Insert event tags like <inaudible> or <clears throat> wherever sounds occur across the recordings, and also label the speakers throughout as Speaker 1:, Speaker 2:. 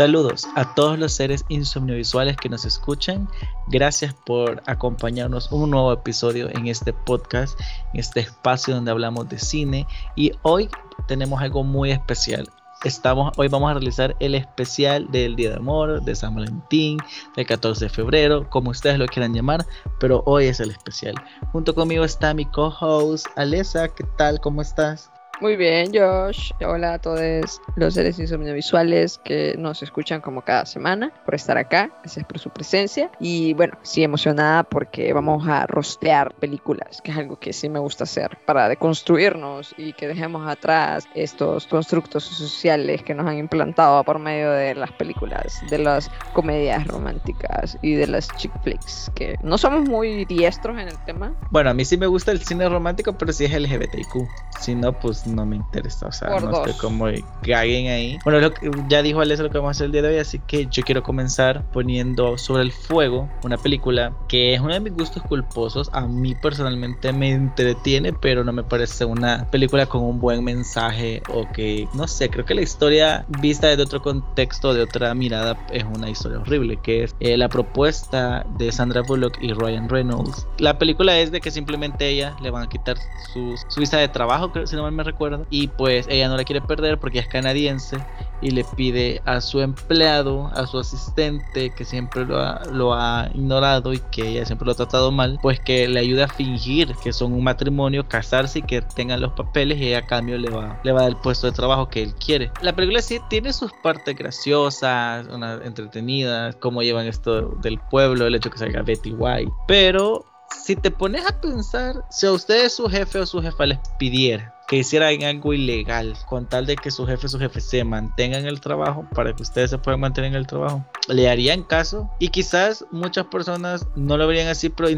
Speaker 1: Saludos a todos los seres insomniovisuales que nos escuchan. Gracias por acompañarnos un nuevo episodio en este podcast, en este espacio donde hablamos de cine. Y hoy tenemos algo muy especial. Estamos, hoy vamos a realizar el especial del Día de Amor, de San Valentín, del 14 de febrero, como ustedes lo quieran llamar, pero hoy es el especial. Junto conmigo está mi co-host Alessa, ¿qué tal? ¿Cómo estás?
Speaker 2: Muy bien, Josh. Hola a todos los seres visuales que nos escuchan como cada semana por estar acá. Gracias por su presencia. Y bueno, sí emocionada porque vamos a rostear películas, que es algo que sí me gusta hacer para deconstruirnos y que dejemos atrás estos constructos sociales que nos han implantado por medio de las películas, de las comedias románticas y de las chick flicks, que no somos muy diestros en el tema.
Speaker 1: Bueno, a mí sí me gusta el cine romántico, pero sí es LGBTQ. Si no, pues no me interesa. O sea, no estoy como caguen ahí. Bueno, lo que, ya dijo Alex lo que vamos a hacer el día de hoy, así que yo quiero comenzar poniendo sobre el fuego una película que es uno de mis gustos culposos. A mí personalmente me entretiene, pero no me parece una película con un buen mensaje o que, no sé, creo que la historia vista desde otro contexto, de otra mirada, es una historia horrible, que es eh, la propuesta de Sandra Bullock y Ryan Reynolds. La película es de que simplemente ella le van a quitar su, su visa de trabajo, si no mal me recuerdo y pues ella no la quiere perder porque es canadiense y le pide a su empleado, a su asistente, que siempre lo ha, ignorado y que ella siempre lo ha tratado mal, pues que le ayude a fingir que son un matrimonio, casarse y que tengan los papeles y ella a cambio le va, le va a dar el puesto de trabajo que él quiere. La película sí tiene sus partes graciosas, entretenidas, cómo llevan esto del pueblo, el hecho que salga Betty White, pero si te pones a pensar, si a ustedes su jefe o su jefa les pidiera que hicieran algo ilegal con tal de que su jefe su jefe se mantengan en el trabajo para que ustedes se puedan mantener en el trabajo le harían caso y quizás muchas personas no lo verían así pero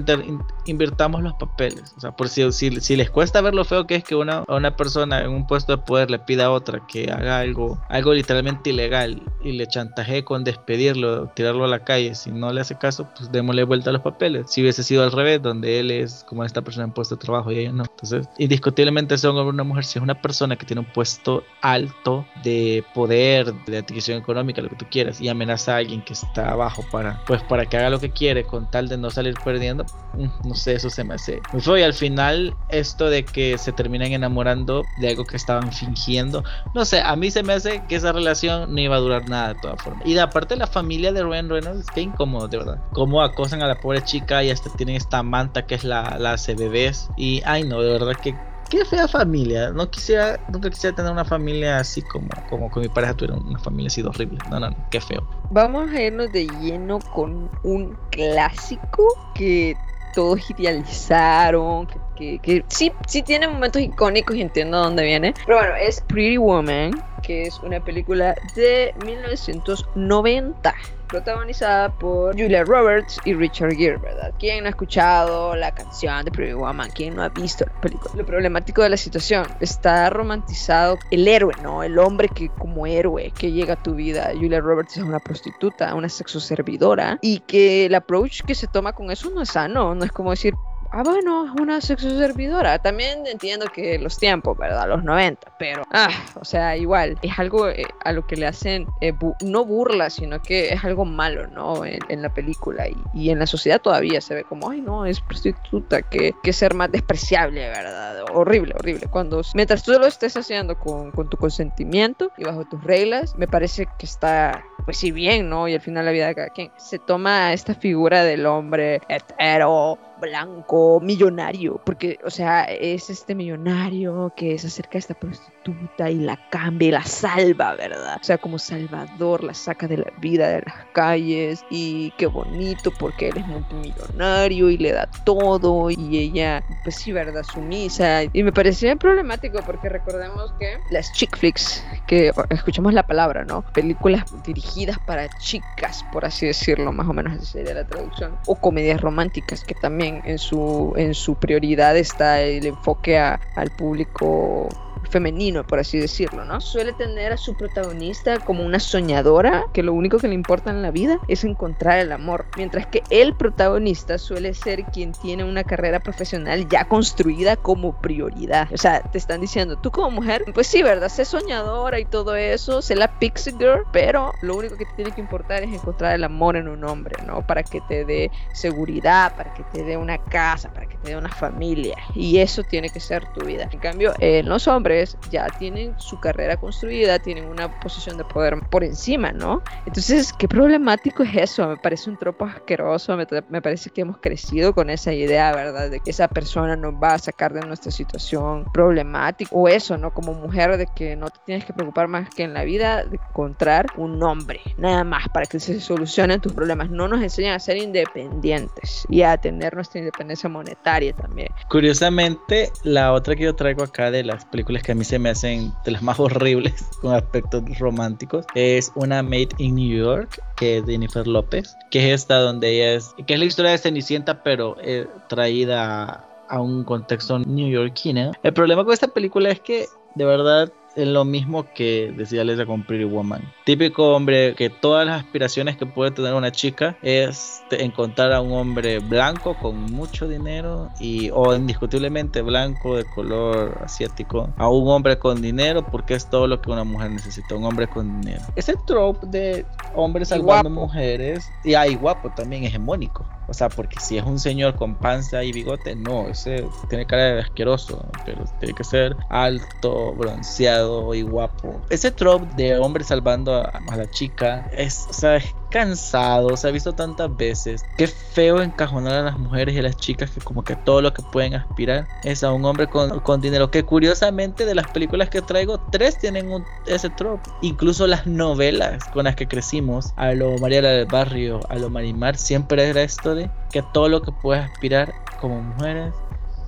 Speaker 1: invirtamos los papeles. O sea por si, si, les cuesta ver lo feo que es que una, una persona en un puesto de poder le pida a otra que haga algo algo literalmente ilegal y le chantaje con despedirlo tirarlo a la calle si no le hace caso pues démosle vuelta a los papeles. Si hubiese sido al revés donde él es como esta persona en puesto de trabajo y ella no. Entonces indiscutiblemente son una mujer, si es una persona que tiene un puesto alto de poder, de adquisición económica, lo que tú quieras, y amenaza a alguien que está abajo para, pues, para que haga lo que quiere con tal de no salir perdiendo, mm, no sé, eso se me hace muy feo. Y al final, esto de que se terminan enamorando de algo que estaban fingiendo, no sé, a mí se me hace que esa relación no iba a durar nada de todas formas. Y de aparte, la familia de Ryan Reynolds, qué incómodo, de verdad. Cómo acosan a la pobre chica y hasta tienen esta manta que es la, la hace bebés. Y, ay, no, de verdad que qué fea familia. No quisiera, nunca quisiera tener una familia así como, como con mi pareja tuviera una familia así de horrible. No, no, no, qué feo.
Speaker 2: Vamos a irnos de lleno con un clásico que todos idealizaron, que, que, sí, sí tiene momentos icónicos y entiendo dónde viene. Pero bueno, es Pretty Woman, que es una película de 1990 protagonizada por Julia Roberts y Richard Gere, ¿verdad? ¿Quién no ha escuchado la canción de Pretty Woman? ¿Quién no ha visto la película? Lo problemático de la situación, está romantizado el héroe, ¿no? El hombre que como héroe que llega a tu vida. Julia Roberts es una prostituta, una sexo servidora y que el approach que se toma con eso no es sano, no es como decir, ah, bueno, es una sexo servidora. También entiendo que los tiempos, ¿verdad? Los 90, pero, ah, o sea, igual, es algo eh, a lo que le hacen, eh, no burla, sino que es algo malo, ¿no? En, la película y, en la sociedad todavía se ve como, ay, no, es prostituta, que, que ser más despreciable, ¿verdad? Horrible, horrible. Cuando, mientras tú lo estés haciendo con, tu consentimiento y bajo tus reglas, me parece que está pues sí bien, ¿no? Y al final la vida de cada quien. Se toma esta figura del hombre hetero, blanco, millonario, porque, o sea, es este millonario que se acerca a esta prostituta y la cambia y la salva, ¿verdad? O sea, como salvador, la saca de la vida de las calles y qué bonito porque él es multimillonario y le da todo y ella, pues sí, ¿verdad? Sumisa. Y me parecía problemático porque recordemos que las chick flicks, que escuchamos la palabra, ¿no? Películas dirigidas para chicas, por así decirlo, más o menos así sería la traducción, o comedias románticas que también en su, en su prioridad está el enfoque al público femenino, por así decirlo, ¿no? Suele tener a su protagonista como una soñadora, que lo único que le importa en la vida es encontrar el amor, mientras que el protagonista suele ser quien tiene una carrera profesional ya construida como prioridad. O sea, te están diciendo, tú como mujer, pues sí, ¿verdad? Sé soñadora y todo eso, sé la pixie girl, pero lo único que te tiene que importar es encontrar el amor en un hombre, ¿no? Para que te dé seguridad, para que te dé una casa, para que te dé una familia. Y eso tiene que ser tu vida. En cambio, en los hombres, ya tienen su carrera construida, tienen una posición de poder por encima, ¿no? Entonces, qué problemático es eso, me parece un tropo asqueroso, me, parece que hemos crecido con esa idea, ¿verdad? De que esa persona nos va a sacar de nuestra situación problemática, o eso, ¿no? Como mujer, de que no te tienes que preocupar más que en la vida de encontrar un hombre, nada más, para que se solucionen tus problemas. No nos enseñan a ser independientes y a tener nuestra independencia monetaria también.
Speaker 1: Curiosamente, la otra que yo traigo acá de las películas que a mí se me hacen de las más <laughs> horribles con aspectos románticos es una Made in New York que es Jennifer López que es esta donde ella es que es la historia de Cenicienta pero eh, traída a un contexto neoyorquino el problema con esta película es que de verdad es lo mismo que decía Lesa con Pretty Woman. Típico hombre que todas las aspiraciones que puede tener una chica es encontrar a un hombre blanco con mucho dinero y o indiscutiblemente blanco de color asiático, a un hombre con dinero porque es todo lo que una mujer necesita, un hombre con dinero. Ese trope de hombres salvando mujeres y hay guapo también hegemónico. O sea, porque si es un señor con panza y bigote, no, ese tiene cara de asqueroso, pero tiene que ser alto, bronceado y guapo. Ese trope de hombre salvando a, la chica es, o sea, es cansado, se ha visto tantas veces. Qué feo encajonar a las mujeres y a las chicas que como que todo lo que pueden aspirar es a un hombre con, con dinero. Que curiosamente de las películas que traigo, tres tienen un, ese trope. Incluso las novelas con las que crecimos, a lo Mariela del Barrio, a lo Marimar, siempre era esto de que todo lo que puedes aspirar como mujeres,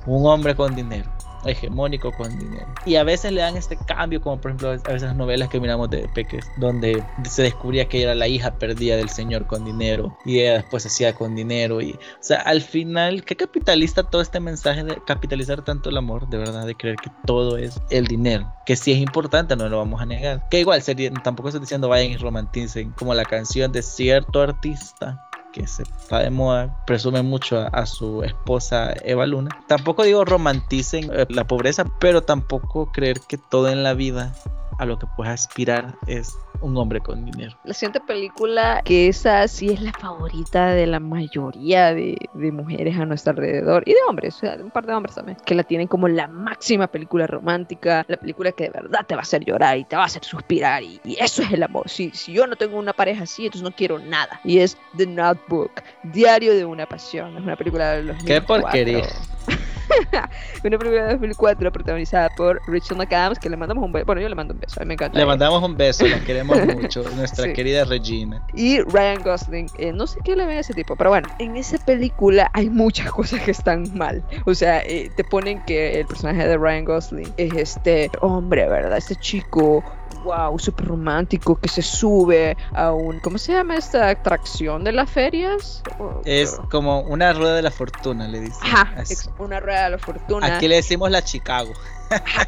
Speaker 1: un hombre con dinero hegemónico con dinero. Y a veces le dan este cambio, como por ejemplo a veces las novelas que miramos de Peques, donde se descubría que era la hija perdida del señor con dinero y ella después hacía con dinero. Y, o sea, al final, ¿qué capitalista todo este mensaje de capitalizar tanto el amor? De verdad, de creer que todo es el dinero. Que si es importante, no lo vamos a negar. Que igual, sería, tampoco estoy diciendo vayan y romanticen, como la canción de cierto artista que se está de moda, presume mucho a, su esposa Eva Luna. Tampoco digo romanticen la pobreza, pero tampoco creer que todo en la vida a lo que puedes aspirar es un hombre con dinero.
Speaker 2: La siguiente película, que esa sí es la favorita de la mayoría de, mujeres a nuestro alrededor y de hombres, o sea, un par de hombres también, que la tienen como la máxima película romántica, la película que de verdad te va a hacer llorar y te va a hacer suspirar y, eso es el amor. Si, si yo no tengo una pareja así, entonces no quiero nada. Y es The Notebook, Diario de una Pasión. Es una película de los
Speaker 1: Qué porquería. <laughs> <laughs>
Speaker 2: una película de 2004 protagonizada por Rachel McAdams, que le mandamos un beso. Bueno, yo le mando un beso, a mí me encanta.
Speaker 1: Le mandamos un beso, la <laughs> queremos mucho, nuestra querida Regina.
Speaker 2: Y Ryan Gosling, eh, no sé qué le ve a ese tipo, pero bueno, en esa película hay muchas cosas que están mal. O sea, eh, te ponen que el personaje de Ryan Gosling es este hombre, ¿verdad? Este chico wow, súper romántico, que se sube a un, ¿cómo se llama esta atracción de las ferias?
Speaker 1: Es como una rueda de la fortuna, le dicen.
Speaker 2: Ajá, es una rueda de la fortuna.
Speaker 1: Aquí le decimos la Chicago.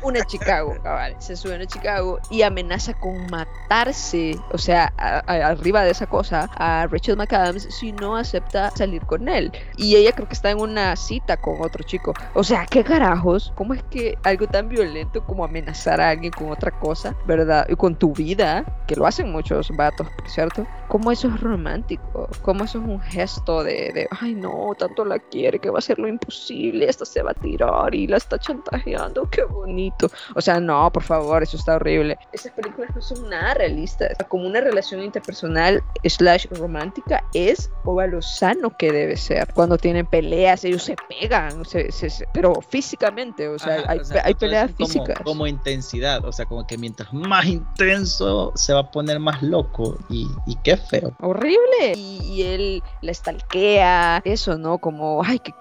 Speaker 2: Una Chicago, cabal. Se sube a Chicago y amenaza con matarse, o sea, arriba de esa cosa, a Rachel McAdams si no acepta salir con él. Y ella creo que está en una cita con otro chico. O sea, ¿qué carajos? ¿Cómo es que algo tan violento como amenazar a alguien con otra cosa, verdad? Y con tu vida, que lo hacen muchos vatos, cierto. ¿Cómo eso es romántico? ¿Cómo eso es un gesto de, de, ay no, tanto la quiere que va a ser lo imposible, esta se va a tirar y la está chantajeando, qué bonito. O sea, no, por favor, eso está horrible. Esas películas no son nada realistas. Como una relación interpersonal slash romántica es o a lo sano que debe ser. Cuando tienen peleas, ellos se pegan, pero físicamente, o sea, hay, peleas físicas.
Speaker 1: Como, intensidad, o sea, como que mientras más intenso se va a poner más loco y, y qué feo.
Speaker 2: Horrible. Y, él la estalquea, eso, ¿no? Como, ay, que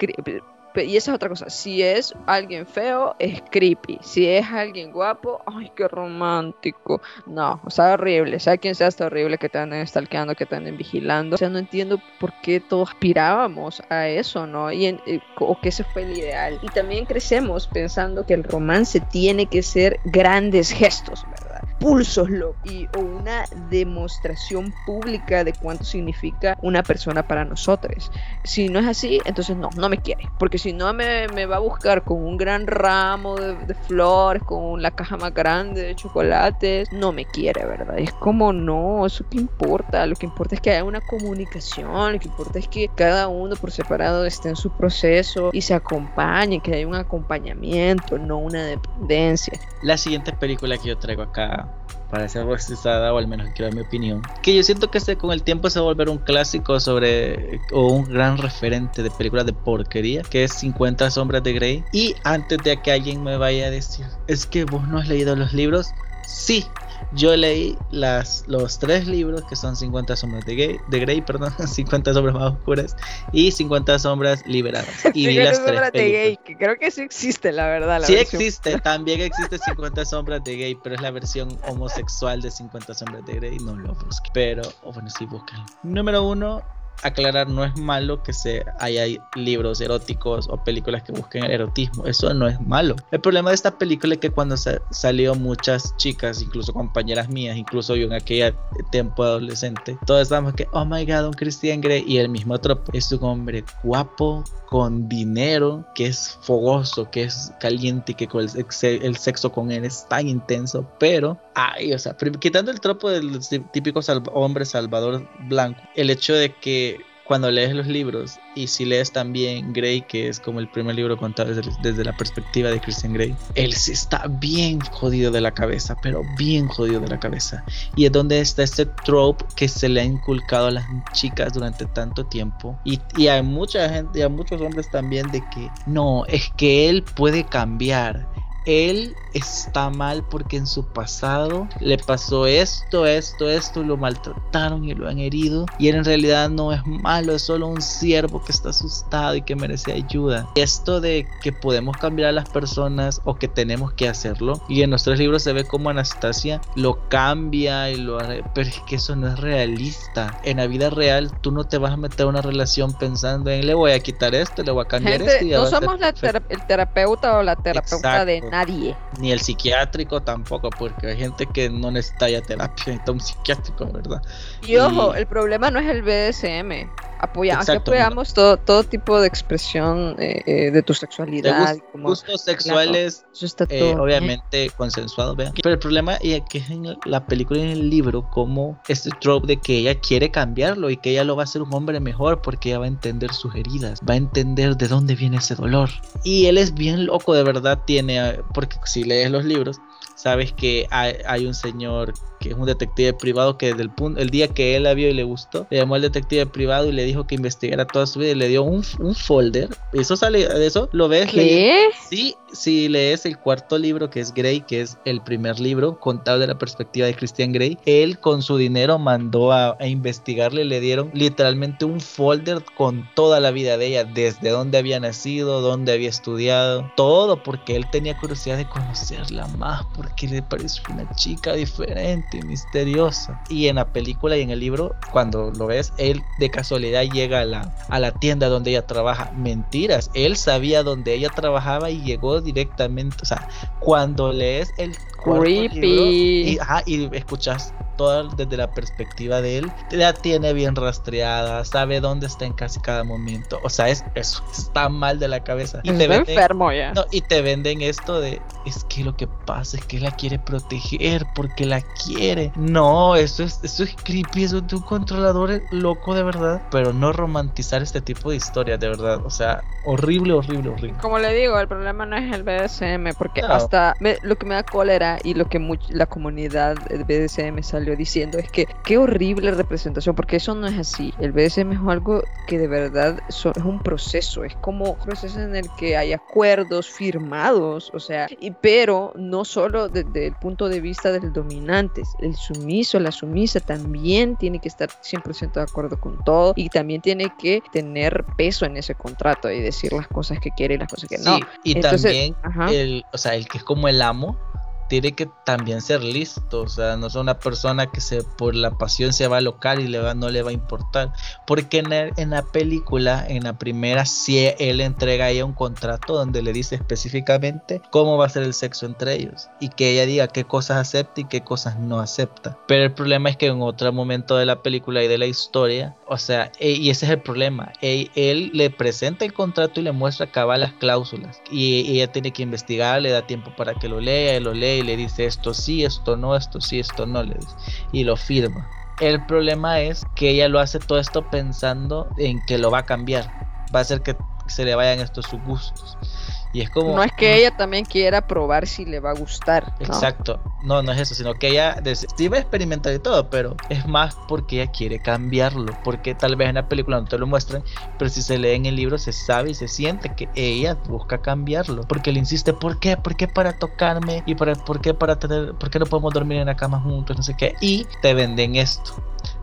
Speaker 2: y esa es otra cosa, si es alguien feo, es creepy. Si es alguien guapo, ay, qué romántico. No, o sea, horrible. Sea quien sea, está horrible que te anden stalkeando, que te anden vigilando. O sea, no entiendo por qué todos aspirábamos a eso, ¿no? Y eh, o que ese fue el ideal. Y también crecemos pensando que el romance tiene que ser grandes gestos, ¿verdad? Pulsos, loco. Y, o una demostración pública de cuánto significa una persona para nosotros. Si no es así, entonces no, no me quiere. Porque si no me, me va a buscar con un gran ramo de, de, flores, con la caja más grande de chocolates, no me quiere, ¿verdad? Es como no, eso qué importa. Lo que importa es que haya una comunicación, lo que importa es que cada uno por separado esté en su proceso y se acompañe, que haya un acompañamiento, no una dependencia.
Speaker 1: La siguiente película que yo traigo acá para ser bautizada o al menos quiero mi opinión. Que yo siento que este con el tiempo se va a volver un clásico sobre o un gran referente de películas de porquería que es 50 sombras de Grey. Y antes de que alguien me vaya a decir es que vos no has leído los libros sí yo leí las, los tres libros que son 50 sombras de, gay, de Grey, perdón, <laughs> 50 sombras más oscuras y 50 sombras liberadas. Y vi las tres de Gay,
Speaker 2: que creo que sí existe, la verdad.
Speaker 1: sí existe, <laughs> también existe 50 sombras de Gay, pero es la versión homosexual de 50 sombras de Grey, no lo busqué. Pero, oh, bueno, sí, buscan. Número uno, aclarar, no es malo que se haya libros eróticos o películas que busquen el erotismo. Eso no es malo. El problema de esta película es que cuando salió muchas chicas, incluso compañeras mías, incluso yo en aquella tiempo adolescente, todos estábamos que, oh my god, un Christian Grey y el mismo tropo. Es un hombre guapo, con dinero, que es fogoso, que es caliente y que el, sexo con él es tan intenso, pero, ay, o sea, quitando el tropo del típico hombre salvador blanco, el hecho de que cuando lees los libros y si lees también Grey, que es como el primer libro contado desde, la perspectiva de Christian Grey, él está bien jodido de la cabeza, pero bien jodido de la cabeza. Y es donde está este trope que se le ha inculcado a las chicas durante tanto tiempo. Y, y hay mucha gente, y a muchos hombres también, de que no, es que él puede cambiar él está mal porque en su pasado le pasó esto, esto, esto, lo maltrataron y lo han herido. Y él en realidad no es malo, es solo un siervo que está asustado y que merece ayuda. Esto de que podemos cambiar a las personas o que tenemos que hacerlo. Y en nuestros libros se ve como Anastasia lo cambia y lo Pero es que eso no es realista. En la vida real tú no te vas a meter a una relación pensando en le voy a quitar esto, le voy a cambiar esto.
Speaker 2: no somos el terapeuta o la terapeuta de nadie.
Speaker 1: Ni el psiquiátrico tampoco, porque hay gente que no necesita ya terapia, necesita un psiquiátrico, ¿verdad?
Speaker 2: Y ojo, el problema no es el BDSM. Apoya apoyamos todo, todo tipo de expresión eh, eh, de tu sexualidad.
Speaker 1: como, gustos sexuales, eh, obviamente consensuados, vean. Pero el problema es que en la película y en el libro, como este trope de que ella quiere cambiarlo y que ella lo va a hacer un hombre mejor porque ella va a entender sus heridas, va a entender de dónde viene ese dolor. Y él es bien loco, de verdad, tiene, porque si lees los libros, sabes que hay, un señor que es un detective privado que desde el, punto, el día que él la vio y le gustó, le llamó al detective privado y le dijo que investigara toda su vida y le dio un, un folder. Eso sale de eso, lo ves.
Speaker 2: ¿Qué?
Speaker 1: Sí, si lees el cuarto libro que es Grey, que es el primer libro contado de la perspectiva de Christian Grey, él con su dinero mandó a, a investigarle, le dieron literalmente un folder con toda la vida de ella, desde dónde había nacido, dónde había estudiado, todo porque él tenía curiosidad de conocerla más, porque le pareció una chica diferente, misteriosa. Y en la película y en el libro, cuando lo ves, él de casualidad llega a la, a la tienda donde ella trabaja. Mentiras, él sabía dónde ella trabajaba y llegó directamente. O sea, cuando lees el
Speaker 2: Creepy.
Speaker 1: y, y escuchas todo desde la perspectiva de él, la tiene bien rastreada, sabe dónde está en casi cada momento. O sea, es eso, está mal de la cabeza.
Speaker 2: Y te venden, enfermo ya.
Speaker 1: y te venden esto de, es que lo que pasa es que la quiere proteger porque la quiere. No, eso es, eso es creepy, eso es de un controlador loco de verdad. Pero no romantizar este tipo de historias, de verdad. O sea, horrible, horrible, horrible.
Speaker 2: Como le digo, el problema no es el BDSM, porque hasta lo que me da cólera y lo que la comunidad del BDSM salió diciendo es que qué horrible representación, porque eso no es así. El BDSM es algo que de verdad es un proceso, es como un proceso en el que hay acuerdos firmados, o sea, y, pero no solo desde el punto de vista del dominante, el sumiso, la sumisa también tiene que estar 100% de acuerdo con todo y también tiene que tener peso en ese contrato y decir las cosas que quiere y las cosas que no.
Speaker 1: Y también el, o sea, el que es como el amo tiene que también ser listo, o sea, no es una persona que se por la pasión se va a local y le va, no le va a importar, porque en, en la película, en la primera, sí él entrega a ella un contrato donde le dice específicamente cómo va a ser el sexo entre ellos y que ella diga qué cosas acepta y qué cosas no acepta. Pero el problema es que en otro momento de la película y de la historia, o sea, e, y ese es el problema, él, él le presenta el contrato y le muestra cabal las cláusulas y ella tiene que investigar, le da tiempo para que lo lea, lo lee y le dice esto sí, esto no, esto sí, esto no, le dice, y lo firma. El problema es que ella lo hace todo esto pensando en que lo va a cambiar, va a hacer que se le vayan estos sus gustos. Y es como.
Speaker 2: No es que ella también quiera probar si le va a gustar.
Speaker 1: Exacto. No, no es eso, sino que ella sí va a experimentar y todo, pero es más porque ella quiere cambiarlo. Porque tal vez en la película no te lo muestran, pero si se lee en el libro se sabe y se siente que ella busca cambiarlo. Porque le insiste, ¿por qué? ¿Por qué para tocarme? ¿Y para, por qué para tener, por qué no podemos dormir en la cama juntos? No sé qué. Y te venden esto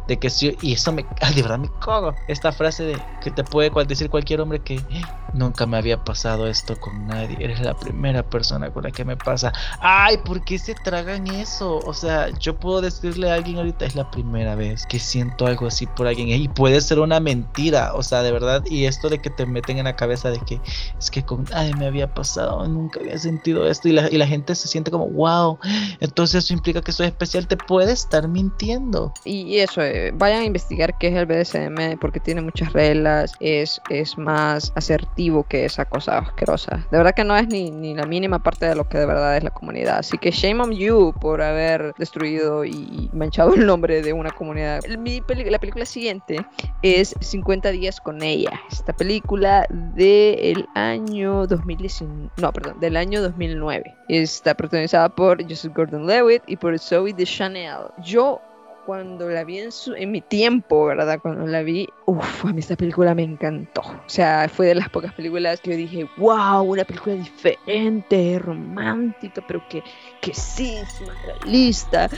Speaker 1: de que si, y eso me, de verdad me cago, esta frase de que te puede decir cualquier hombre que nunca me había pasado esto con nadie, eres la primera persona con la que me pasa, ay, ¿por qué se tragan eso? O sea, yo puedo decirle a alguien ahorita, es la primera vez que siento algo así por alguien, y puede ser una mentira, o sea, de verdad, y esto de que te meten en la cabeza de que es que con nadie me había pasado, nunca había sentido esto, y la, y la gente se siente como, wow, entonces eso implica que soy especial, te puede estar mintiendo.
Speaker 2: Y eso es vayan a investigar qué es el BDSM porque tiene muchas reglas, es, es más asertivo que esa cosa asquerosa. De verdad que no es ni, ni la mínima parte de lo que de verdad es la comunidad. Así que shame on you por haber destruido y manchado el nombre de una comunidad. La película siguiente es 50 días con ella. Esta película del año 2019, no, perdón, del año 2009. Está protagonizada por Joseph Gordon-Levitt y por Zoe Deschanel. Yo cuando la vi en, su, en mi tiempo, ¿verdad? Cuando la vi, uff, a mí esta película me encantó. O sea, fue de las pocas películas que yo dije, wow, una película diferente, romántica, pero que, que sí, es más realista.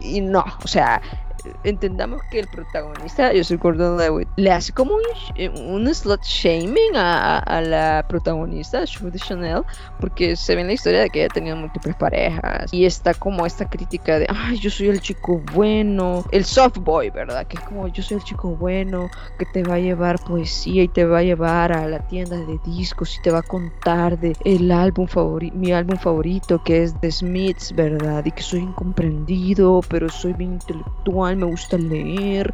Speaker 2: Y no, o sea, entendamos que el protagonista, yo soy Gordon Lewitt, le hace como un, eh, un slot shaming a, a, la protagonista, Judy Chanel, porque se ve en la historia de que ella ha tenido múltiples parejas y está como esta crítica de, ay, yo soy el chico bueno, el soft boy, ¿verdad? Que es como, yo soy el chico bueno, que te va a llevar poesía y te va a llevar a la tienda de discos y te va a contar de el álbum favorito, mi álbum favorito que es The Smiths, ¿verdad? Y que soy incomprendido, pero soy bien intelectual me gusta leer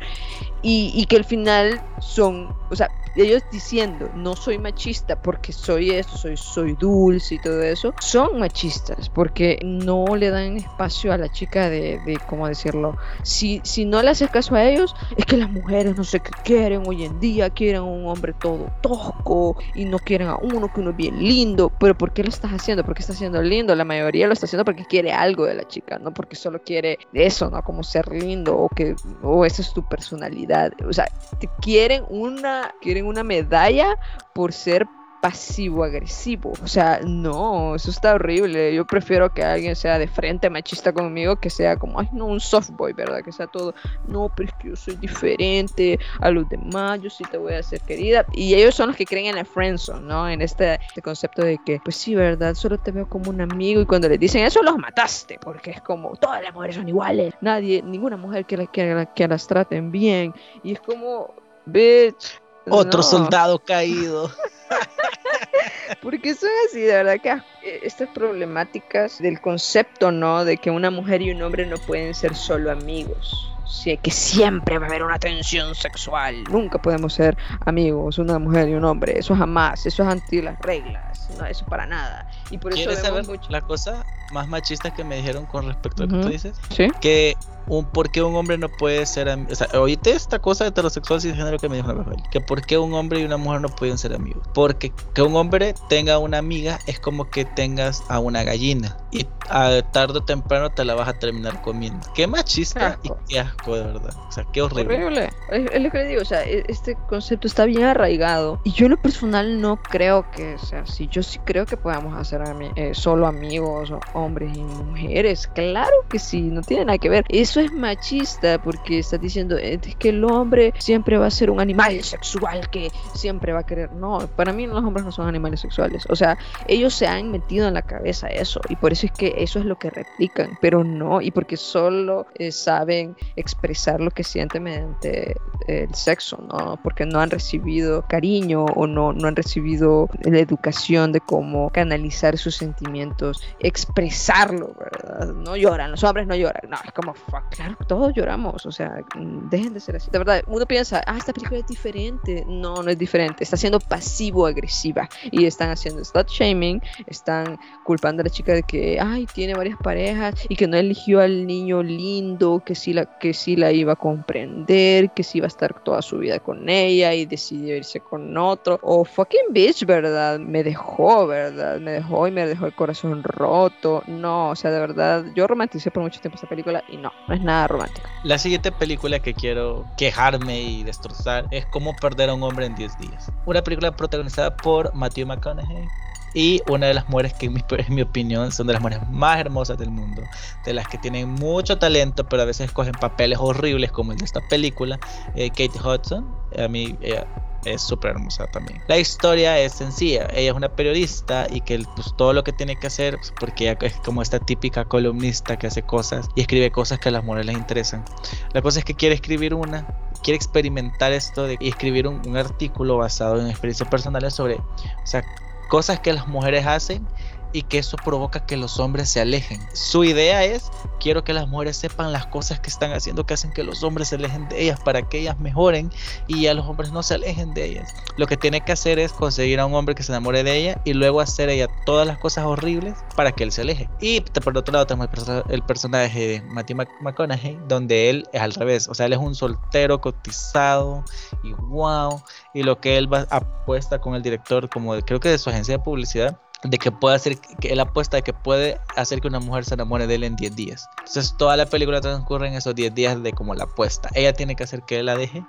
Speaker 2: y, que al final son, o sea, ellos diciendo no soy machista porque soy esto, soy, soy dulce y todo eso, son machistas porque no le dan espacio a la chica de, de ¿cómo decirlo? Si, si no le haces caso a ellos, es que las mujeres no sé qué quieren hoy en día, quieren un hombre todo tosco y no quieren a uno que uno es bien lindo, pero ¿por qué lo estás haciendo? Porque está siendo lindo, la mayoría lo está haciendo porque quiere algo de la chica, no porque solo quiere eso, ¿no? Como ser lindo o que o esa es tu personalidad, o sea, quieren una quieren una medalla por ser pasivo-agresivo. O sea, no, eso está horrible. Yo prefiero que alguien sea de frente machista conmigo que sea como, ay, no, un soft boy, ¿verdad? Que sea todo, no, pero es que yo soy diferente a los demás, yo sí te voy a hacer querida. Y ellos son los que creen en el friendzone, ¿no? En este, este, concepto de que, pues sí, ¿verdad? Solo te veo como un amigo y cuando le dicen eso los mataste, porque es como, todas las mujeres son iguales. Nadie, ninguna mujer que, que, que las traten bien. Y es como, bitch,
Speaker 1: otro soldado caído. <laughs> <laughs>
Speaker 2: Porque son así, de verdad que eh, estas problemáticas del concepto, ¿no? De que una mujer y un hombre no pueden ser solo amigos. Sí, que siempre va a haber una tensión sexual. Nunca podemos ser amigos, una mujer y un hombre. Eso jamás. Eso es anti las reglas. No, eso para nada. Y por
Speaker 1: ¿Quieres
Speaker 2: eso
Speaker 1: saber la cosa más machista que me dijeron con respecto a lo que tú dices?
Speaker 2: Sí.
Speaker 1: Que un por qué un hombre no puede ser o sea, oíste esta cosa de heterosexual sin género que me dijo vez que por qué un hombre y una mujer no pueden ser amigos. Porque que un hombre tenga una amiga es como que tengas a una gallina y a tarde o temprano te la vas a terminar comiendo. Qué machista y qué asco de verdad. O sea qué horrible.
Speaker 2: Es, lo que le digo o sea e, este concepto está bien arraigado. Y yo en lo personal no creo que sea así yo sí creo que podamos hacer eh, solo amigos hombres y mujeres claro que sí no tiene nada que ver eso es machista porque está diciendo es que el hombre siempre va a ser un animal sexual que siempre va a querer. No, para mí los hombres no son animales sexuales. O sea, ellos se han metido en la cabeza eso y por eso es que eso es lo que replican, pero no, y porque solo eh, saben expresar lo que sienten mediante el sexo, ¿no? Porque no han recibido cariño o no, no han recibido la educación de cómo canalizar sus sentimientos, expresarlo, ¿verdad? No lloran, los hombres no lloran, no, es como, claro, todos lloramos, o sea, dejen de ser así. De verdad, uno piensa, ah, esta película es diferente. No, no es diferente, está siendo pasivo-agresiva y están haciendo slut shaming, están culpando a la chica de que, ay, tiene varias parejas y que no eligió al niño lindo, que sí la, que sí la iba a comprender, que sí iba a estar toda su vida con ella y decidió irse con otro. O oh, fucking bitch, ¿verdad? Me dejó, ¿verdad? Me dejó y me dejó el corazón roto. No, o sea, de verdad, yo romanticé por mucho tiempo esta película y no, es nada romántica.
Speaker 1: La siguiente película que quiero quejarme y destrozar es Cómo perder a un hombre en 10 días. Una película protagonizada por Matthew McConaughey y una de las mujeres que <laughs> en mi, opinión son de las mujeres más hermosas del mundo, de las que tienen mucho talento, pero a veces cogen papeles horribles como el de esta película, eh, Kate Hudson, a mí es súper hermosa también. La historia es sencilla, ella es una periodista y que pues, todo lo que tiene que hacer, pues, porque es como esta típica columnista que hace cosas y escribe cosas que a las mujeres les interesan. La cosa es que quiere escribir una, quiere experimentar esto de, y escribir un, un artículo basado en experiencias personales sobre, o sea, cosas que las mujeres hacen y que eso provoca que los hombres se alejen. Su idea es, quiero que las mujeres sepan las cosas que están haciendo que hacen que los hombres se alejen de ellas para que ellas mejoren y ya los hombres no se alejen de ellas. Lo que tiene que hacer es conseguir a un hombre que se enamore de ella y luego hacer ella todas las cosas horribles para que él se aleje. Y por otro lado tenemos el, personaje de Matthew McConaughey, donde él es al revés, o sea, él es un soltero cotizado y wow, y lo que él va, apuesta con el director como creo que de su agencia de publicidad de que puede hacer, que él apuesta de que puede hacer que una mujer se enamore de él en 10 días. Entonces toda la película transcurre en esos 10 días de como la apuesta. Ella tiene que hacer que él la deje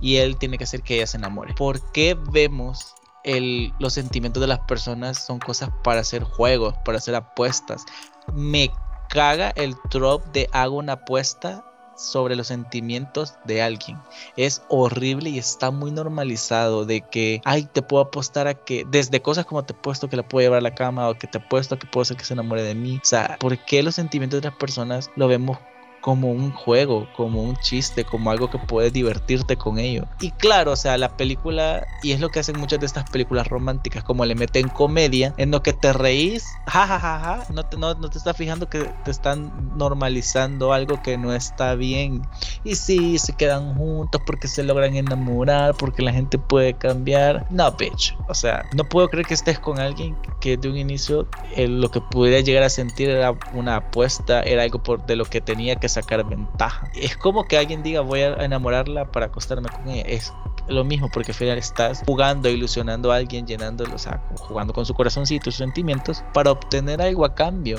Speaker 1: y él tiene que hacer que ella se enamore. ¿Por qué vemos el, los sentimientos de las personas son cosas para hacer juegos, para hacer apuestas? Me caga el trope de hago una apuesta sobre los sentimientos de alguien. Es horrible y está muy normalizado de que, ay, te puedo apostar a que, desde cosas como te he puesto que la puedo llevar a la cama o que te he puesto que puedo hacer que se enamore de mí. O sea, ¿por qué los sentimientos de las personas lo vemos como un juego, como un chiste, como algo que puedes divertirte con ello. Y claro, o sea, la película, y es lo que hacen muchas de estas películas románticas, como le meten comedia, en lo que te reís, jajajaja, no te, no, te estás fijando que te están normalizando algo que no está bien. Y sí, se quedan juntos porque se logran enamorar, porque la gente puede cambiar. No, bitch. O sea, no puedo creer que estés con alguien que de un inicio eh, lo que pudiera llegar a sentir era una apuesta, era algo por, de lo que tenía que sacar ventaja. Es como que alguien diga voy a enamorarla para acostarme con ella. Es lo mismo porque al final estás jugando, ilusionando a alguien, llenándolo, o sea, jugando con su corazoncito, sus sentimientos para obtener algo a cambio.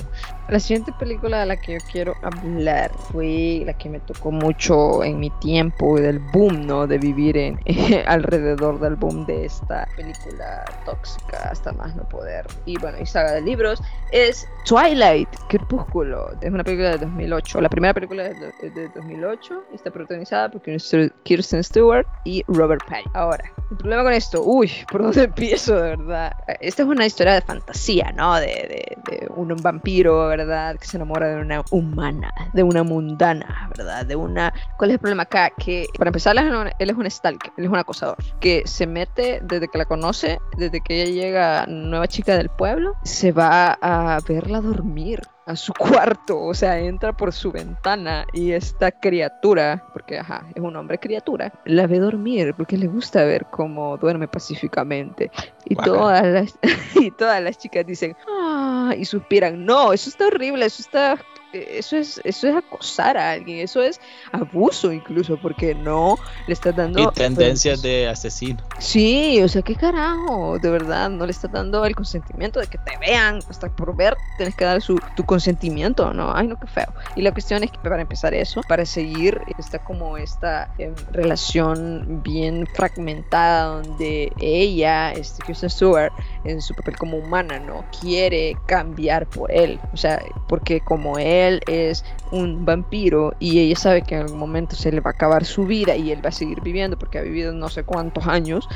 Speaker 2: La siguiente película de la que yo quiero hablar fue la que me tocó mucho en mi tiempo del boom, ¿no? De vivir en <laughs> alrededor del boom de esta película tóxica hasta más no poder. Y bueno, y saga de libros es Twilight, Crepúsculo. Es una película de 2008. La primera película es de, 2008 está protagonizada por Kirsten Stewart y Robert Pattinson. Ahora, el problema con esto, uy, ¿por dónde <laughs> empiezo de verdad? Esta es una historia de fantasía, ¿no? De, de un vampiro, ¿verdad? Que se enamora de una humana, de una mundana, ¿verdad? De una... ¿Cuál es el problema acá? Que para empezar, él es un stalker, él es un acosador, que se mete desde que la conoce, desde que ella llega, nueva chica del pueblo, se va a verla dormir a su <laughs> cuarto, o sea, entra por su ventana y esta criatura, porque ajá, es un hombre criatura, la ve dormir porque le gusta ver cómo duerme pacíficamente. Y todas las <laughs> y todas las chicas dicen, "Ah", y suspiran, "No, eso está horrible, eso está eso es, eso es acosar a alguien, eso es abuso incluso, porque no le estás dando...
Speaker 1: Y tendencias de asesino.
Speaker 2: Sí, o sea, qué carajo, de verdad, no le estás dando el consentimiento de que te vean, hasta por ver tienes que dar su, tu consentimiento, ¿no? Ay, no, qué feo. Y la cuestión es que para empezar eso, para seguir, está como esta em, relación bien fragmentada donde ella, este, Kristen Stewart, en su papel como humana, ¿no? Quiere cambiar por él, o sea, porque como él es un vampiro y ella sabe que en algún momento se le va a acabar su vida y él va a seguir viviendo porque ha vivido no sé cuántos años.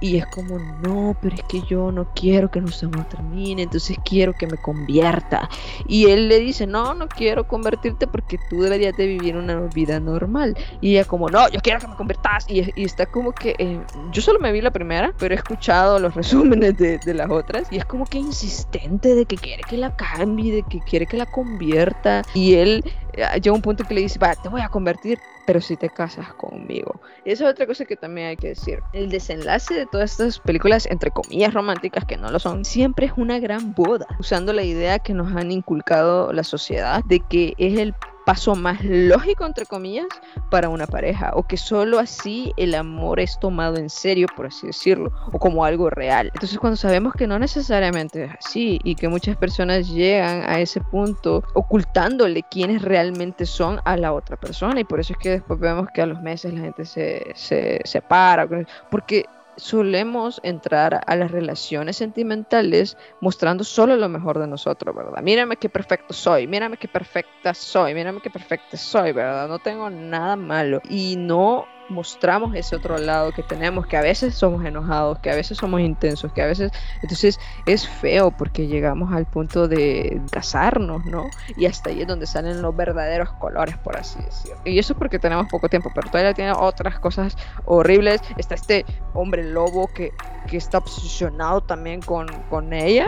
Speaker 2: Y es como no, pero es que yo no quiero que nuestro amor termine, entonces quiero que me convierta y él le dice no, no quiero convertirte porque tú deberías de vivir una vida normal y ella como no, yo quiero que me conviertas y, está como que eh, yo solo me vi la primera pero he escuchado los <laughs> resúmenes de las otras y es como que insistente de que quiere que la cambie, de que quiere que la convierta y él eh, llega un punto que le dice, va, te voy a convertir, pero si te casas conmigo. Y esa es otra cosa que también hay que decir. El desenlace de todas estas películas, entre comillas románticas, que no lo son, siempre es una gran boda, usando la idea que nos han inculcado la sociedad de que es el paso más lógico, entre comillas, para una pareja, o que solo así el amor es tomado en serio, por así decirlo, o como algo real. Entonces cuando sabemos que no necesariamente es así y que muchas personas llegan a ese punto ocultándole quiénes realmente son a la otra persona, y por eso es que después vemos que a los meses la gente se, se separa, porque solemos entrar a las relaciones sentimentales mostrando solo lo mejor de nosotros, ¿verdad? Mírame qué perfecto soy, mírame qué perfecta soy, mírame qué perfecta soy, ¿verdad? No tengo nada malo. Y no mostramos ese otro lado que tenemos, que a veces somos enojados, que a veces somos intensos, que a veces... Entonces es feo porque llegamos al punto de casarnos, ¿no? Y hasta ahí es donde salen los verdaderos colores, por así decirlo. Y eso es porque tenemos poco tiempo, pero todavía tiene otras cosas horribles. Está este hombre lobo que, que está obsesionado también con, con ella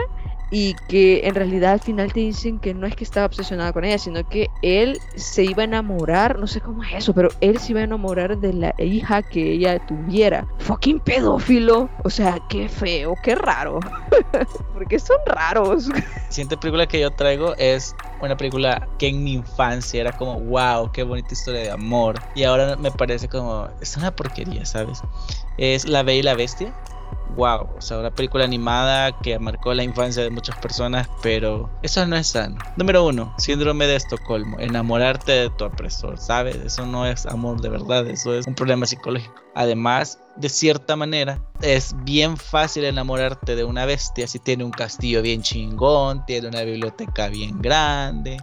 Speaker 2: y que en realidad al final te dicen que no es que estaba obsesionada con ella, sino que él se iba a enamorar, no sé cómo es eso, pero él se iba a enamorar de la hija que ella tuviera. Fucking pedófilo. O sea, qué feo, qué raro. <laughs> Porque son raros. La <laughs>
Speaker 1: siguiente película que yo traigo es una película que en mi infancia era como, wow, qué bonita historia de amor. Y ahora me parece como, es una porquería, ¿sabes? Es La Bella y la Bestia wow, o sea, una película animada que marcó la infancia de muchas personas, pero eso no es sano. Número uno, síndrome de Estocolmo, enamorarte de tu opresor, ¿sabes? Eso no es amor de verdad, eso es un problema psicológico. Además, de cierta manera, es bien fácil enamorarte de una bestia si tiene un castillo bien chingón, tiene una biblioteca bien grande,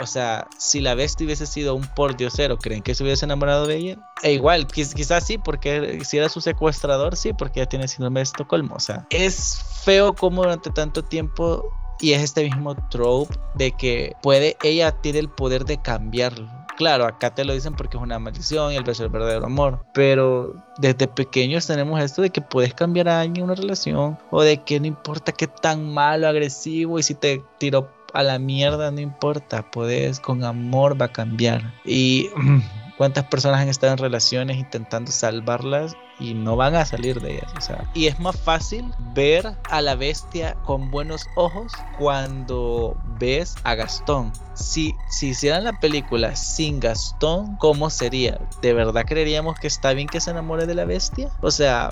Speaker 1: o sea, si la bestia hubiese sido un pordiosero, ¿creen que se hubiese enamorado de ella? E igual, quizás sí, porque si era su secuestrador, sí, porque ya tiene síndrome de Estocolmo. O sea, es feo como durante tanto tiempo y es este mismo trope de que puede, ella tiene el poder de cambiarlo. Claro, acá te lo dicen porque es una maldición y el beso del verdadero amor. Pero desde pequeños tenemos esto de que puedes cambiar a alguien en una relación. O de que no importa qué tan malo, agresivo y si te tiró a la mierda, no importa, puedes, con amor va a cambiar. Y <clears throat> cuántas personas han estado en relaciones intentando salvarlas y no van a salir de ellas. Y es más fácil ver a la bestia con buenos ojos cuando ves a Gastón. Si, si hicieran la película sin Gastón, ¿cómo sería? ¿De verdad creeríamos que está bien que se enamore de la bestia? O sea,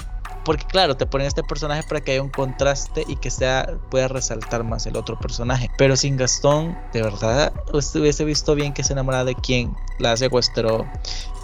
Speaker 1: porque claro, te ponen este personaje para que haya un contraste y que sea pueda resaltar más el otro personaje. Pero sin Gastón, de verdad, usted hubiese visto bien que se enamora de quien la secuestró,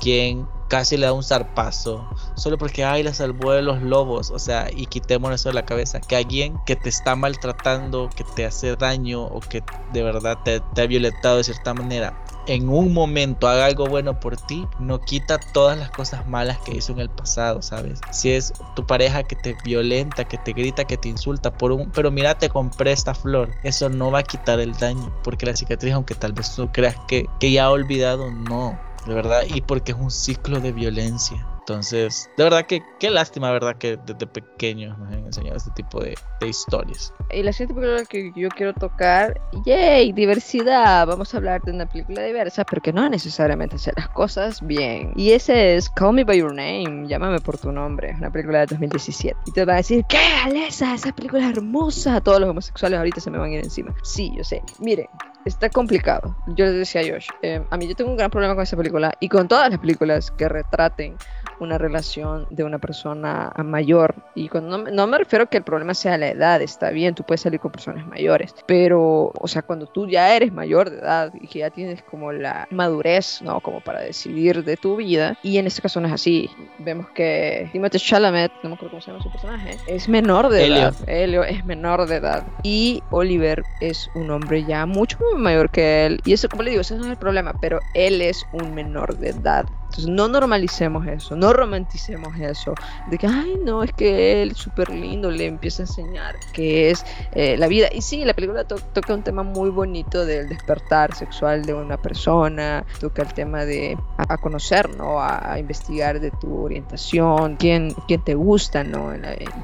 Speaker 1: quien casi le da un zarpazo, solo porque ay la salvó de los lobos, o sea, y quitémonos eso de la cabeza, que alguien que te está maltratando, que te hace daño o que de verdad te, te ha violentado de cierta manera, en un momento haga algo bueno por ti, no quita todas las cosas malas que hizo en el pasado, ¿sabes? Si es tu pareja que te violenta, que te grita, que te insulta por un, pero mira, te compré esta flor, eso no va a quitar el daño, porque la cicatriz, aunque tal vez tú creas que, que ya ha olvidado, no, de verdad, y porque es un ciclo de violencia. Entonces, de verdad que qué lástima, ¿verdad? Que desde pequeños nos han enseñado este tipo de, historias.
Speaker 2: Y la siguiente película que yo quiero tocar, ¡yay! Diversidad. Vamos a hablar de una película diversa, pero que no necesariamente hacer las cosas bien. Y ese es Call Me By Your Name, llámame por tu nombre, una película de 2017. Y te va a decir, ¿qué, Alesa? Esa película es hermosa. Todos los homosexuales ahorita se me van a ir encima. Sí, yo sé. Miren, está complicado. Yo les decía a Josh, eh, a mí yo tengo un gran problema con esa película y con todas las películas que retraten una relación de una persona mayor. Y cuando no, me refiero a que el problema sea la edad, está bien, tú puedes salir con personas mayores, pero, o sea, cuando tú ya eres mayor de edad y que ya tienes como la madurez, ¿no? Como para decidir de tu vida, y en este caso no es así. Vemos que Timothée Chalamet, no me acuerdo cómo se llama su personaje, es menor de edad. Helio es menor de edad. Y Oliver es un hombre ya mucho mayor que él. Y eso, como le digo, ese no es el problema, pero él es un menor de edad. Entonces no normalicemos eso, no romanticemos eso, de que, ay, no, es que él súper lindo le empieza a enseñar que es eh, la vida. Y sí, la película toca un tema muy bonito del despertar sexual de una persona, toca el tema de a, conocer, ¿no? A, investigar de tu orientación, quién, quién te gusta, ¿no?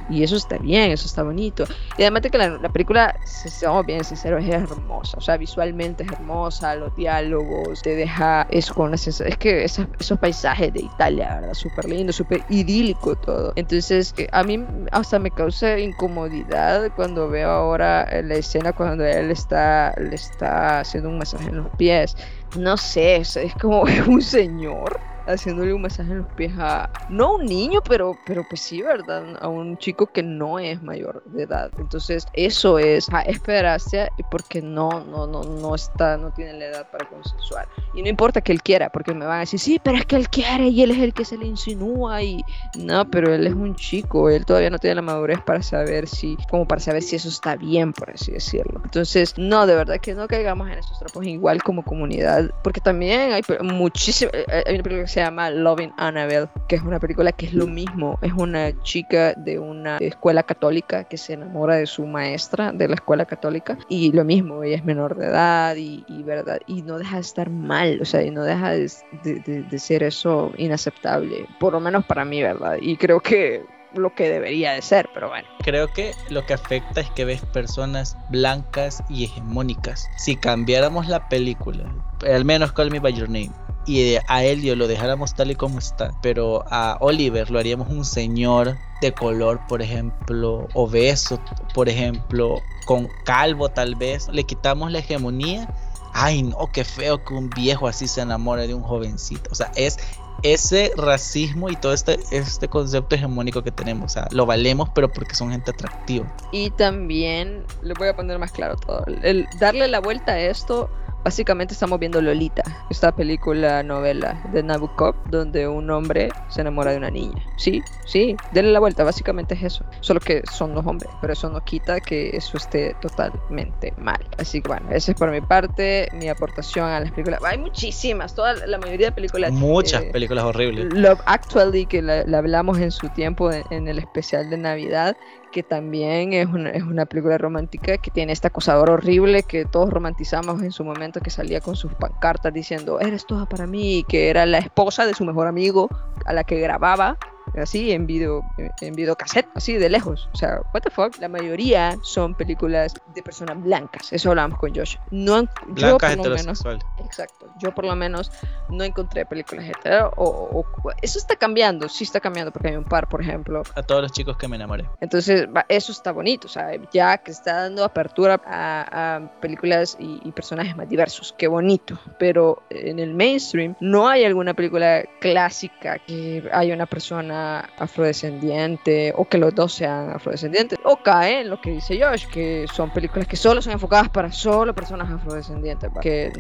Speaker 2: y eso está bien, eso está bonito. Y además de que la, película, si seamos bien sinceros, es hermosa, o sea, visualmente es hermosa, los diálogos, te deja, es con es que esos paisajes de Italia, ¿verdad? Súper lindo, súper idílico todo. Entonces, eh, a mí hasta me causa incomodidad cuando veo ahora la escena cuando él está, le está haciendo un masaje en los pies. No sé, es como <laughs> un señor haciéndole un masaje en los pies a, no un niño, pero, pero pues sí, ¿verdad? A un chico que no es mayor de edad. Entonces, eso es a esperarse porque no, no, no, no está, no tiene la edad para consensuar. Y no importa que él quiera, porque me van a decir, sí, pero es que él quiere y él es el que se le insinúa y no, pero él es un chico, él todavía no tiene la madurez para saber si, como para saber si eso está bien, por así decirlo. Entonces, no, de verdad que no caigamos en esos tropos igual como comunidad, porque también hay muchísimas, eh, hay una película que se llama Loving Annabelle, que es una película que es lo mismo. Es una chica de una escuela católica que se enamora de su maestra de la escuela católica y lo mismo, ella es menor de edad y, verdad y no deja de estar mal, o sea, y no deja de, de ser eso inaceptable, por lo menos para mí, ¿verdad? Y creo que lo que debería de ser, pero bueno.
Speaker 1: Creo que lo que afecta es que ves personas blancas y hegemónicas. Si cambiáramos la película, al menos Call Me By Your Name, y a Elio lo dejáramos tal y como está, pero a Oliver lo haríamos un señor de color, por ejemplo, obeso, por ejemplo, con calvo tal vez, le quitamos la hegemonía. Ay, no, qué feo que un viejo así se enamore de un jovencito. O sea, es ese racismo y todo este, este concepto hegemónico que tenemos. O sea, lo valemos, pero porque son gente atractiva.
Speaker 2: Y también, le voy a poner más claro todo, el darle la vuelta a esto Básicamente estamos viendo Lolita, esta película novela de Nabokov, donde un hombre se enamora de una niña. Sí, sí, denle la vuelta, básicamente es eso. Solo que son dos hombres, pero eso no quita que eso esté totalmente mal. Así que bueno, esa es por mi parte, mi aportación a las películas. Hay muchísimas, toda la mayoría de películas.
Speaker 1: Muchas eh, películas horribles.
Speaker 2: Love Actually, que la, hablamos en su tiempo en el especial de Navidad, que también es una, película romántica que tiene este acosador horrible que todos romantizamos en su momento que salía con sus pancartas diciendo eres toda para mí, que era la esposa de su mejor amigo a la que grababa así en video en videocassette, así de lejos. O sea, what the fuck. La mayoría son películas de personas blancas. Eso hablábamos con Josh. No,
Speaker 1: lo menos,
Speaker 2: exacto. Yo por lo menos no encontré películas hetero o, eso está cambiando, sí está cambiando porque hay un par, por ejemplo.
Speaker 1: A todos los chicos que me enamoré.
Speaker 2: Entonces, eso está bonito, o sea, ya que está dando apertura a, películas y, y personajes más diversos. Qué bonito. Pero en el mainstream no hay alguna película clásica que haya una persona afrodescendiente o que los dos sean afrodescendientes o cae en lo que dice Josh que son películas que solo son enfocadas para solo personas afrodescendientes que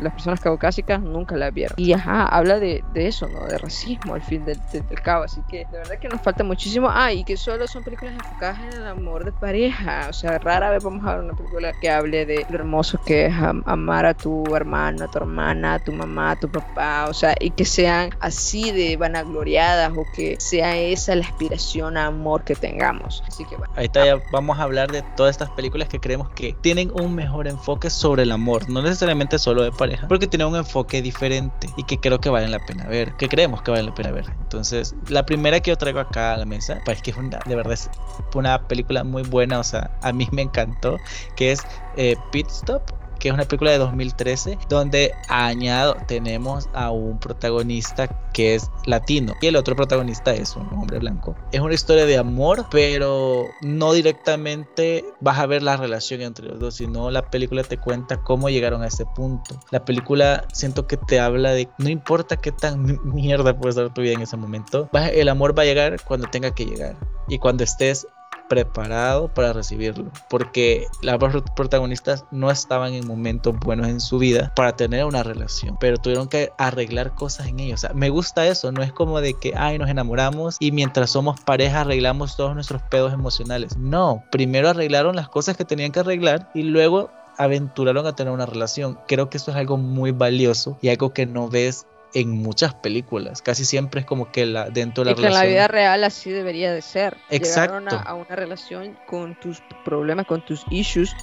Speaker 2: las, personas caucásicas nunca las vieron. Y ajá habla de, eso no de racismo al fin del, del, cabo. Así que de verdad que nos falta muchísimo. Ah y que solo son películas enfocadas en el amor de pareja. O sea rara vez vamos a ver una película que hable de lo hermoso que es amar a tu hermano a tu hermana a tu mamá a tu papá. O sea y que sean así de vanagloriadas o que sea esa la aspiración a amor que tengamos. Así que bueno.
Speaker 1: Ahí está, ya vamos a hablar de todas estas películas que creemos que tienen un mejor enfoque sobre el amor, no necesariamente solo de pareja, porque tienen un enfoque diferente y que creo que valen la pena ver, que creemos que valen la pena ver. Entonces, la primera que yo traigo acá a la mesa, pues que es una, de verdad es una película muy buena, o sea, a mí me encantó, que es eh, Pit Stop, es una película de 2013 donde añado tenemos a un protagonista que es latino y el otro protagonista es un hombre blanco. Es una historia de amor, pero no directamente vas a ver la relación entre los dos, sino la película te cuenta cómo llegaron a ese punto. La película siento que te habla de no importa qué tan <laughs> mierda puede ser tu vida en ese momento, el amor va a llegar cuando tenga que llegar y cuando estés preparado para recibirlo, porque las protagonistas no estaban en momentos buenos en su vida para tener una relación, pero tuvieron que arreglar cosas en ellos. O sea, me gusta eso, no es como de que, ay, nos enamoramos y mientras somos pareja arreglamos todos nuestros pedos emocionales. No, primero arreglaron las cosas que tenían que arreglar y luego aventuraron a tener una relación. Creo que eso es algo muy valioso y algo que no ves en muchas películas. Casi siempre es como que la, dentro de la
Speaker 2: y
Speaker 1: relación.
Speaker 2: Que en la vida real así debería de ser.
Speaker 1: Exacto.
Speaker 2: A, una relación con tus problemas, con tus issues,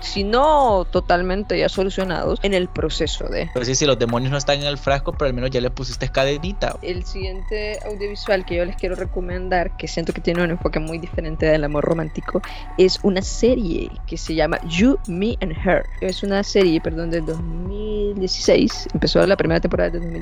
Speaker 2: si no totalmente ya solucionados, en el proceso de.
Speaker 1: Pero sí, si los demonios no están en el frasco, pero al menos ya le pusiste cadenita.
Speaker 2: El siguiente audiovisual que yo les quiero recomendar, que siento que tiene un enfoque muy diferente del amor romántico, es una serie que se llama You, Me and Her. Es una serie, perdón, del 2016. Empezó la primera temporada de 2016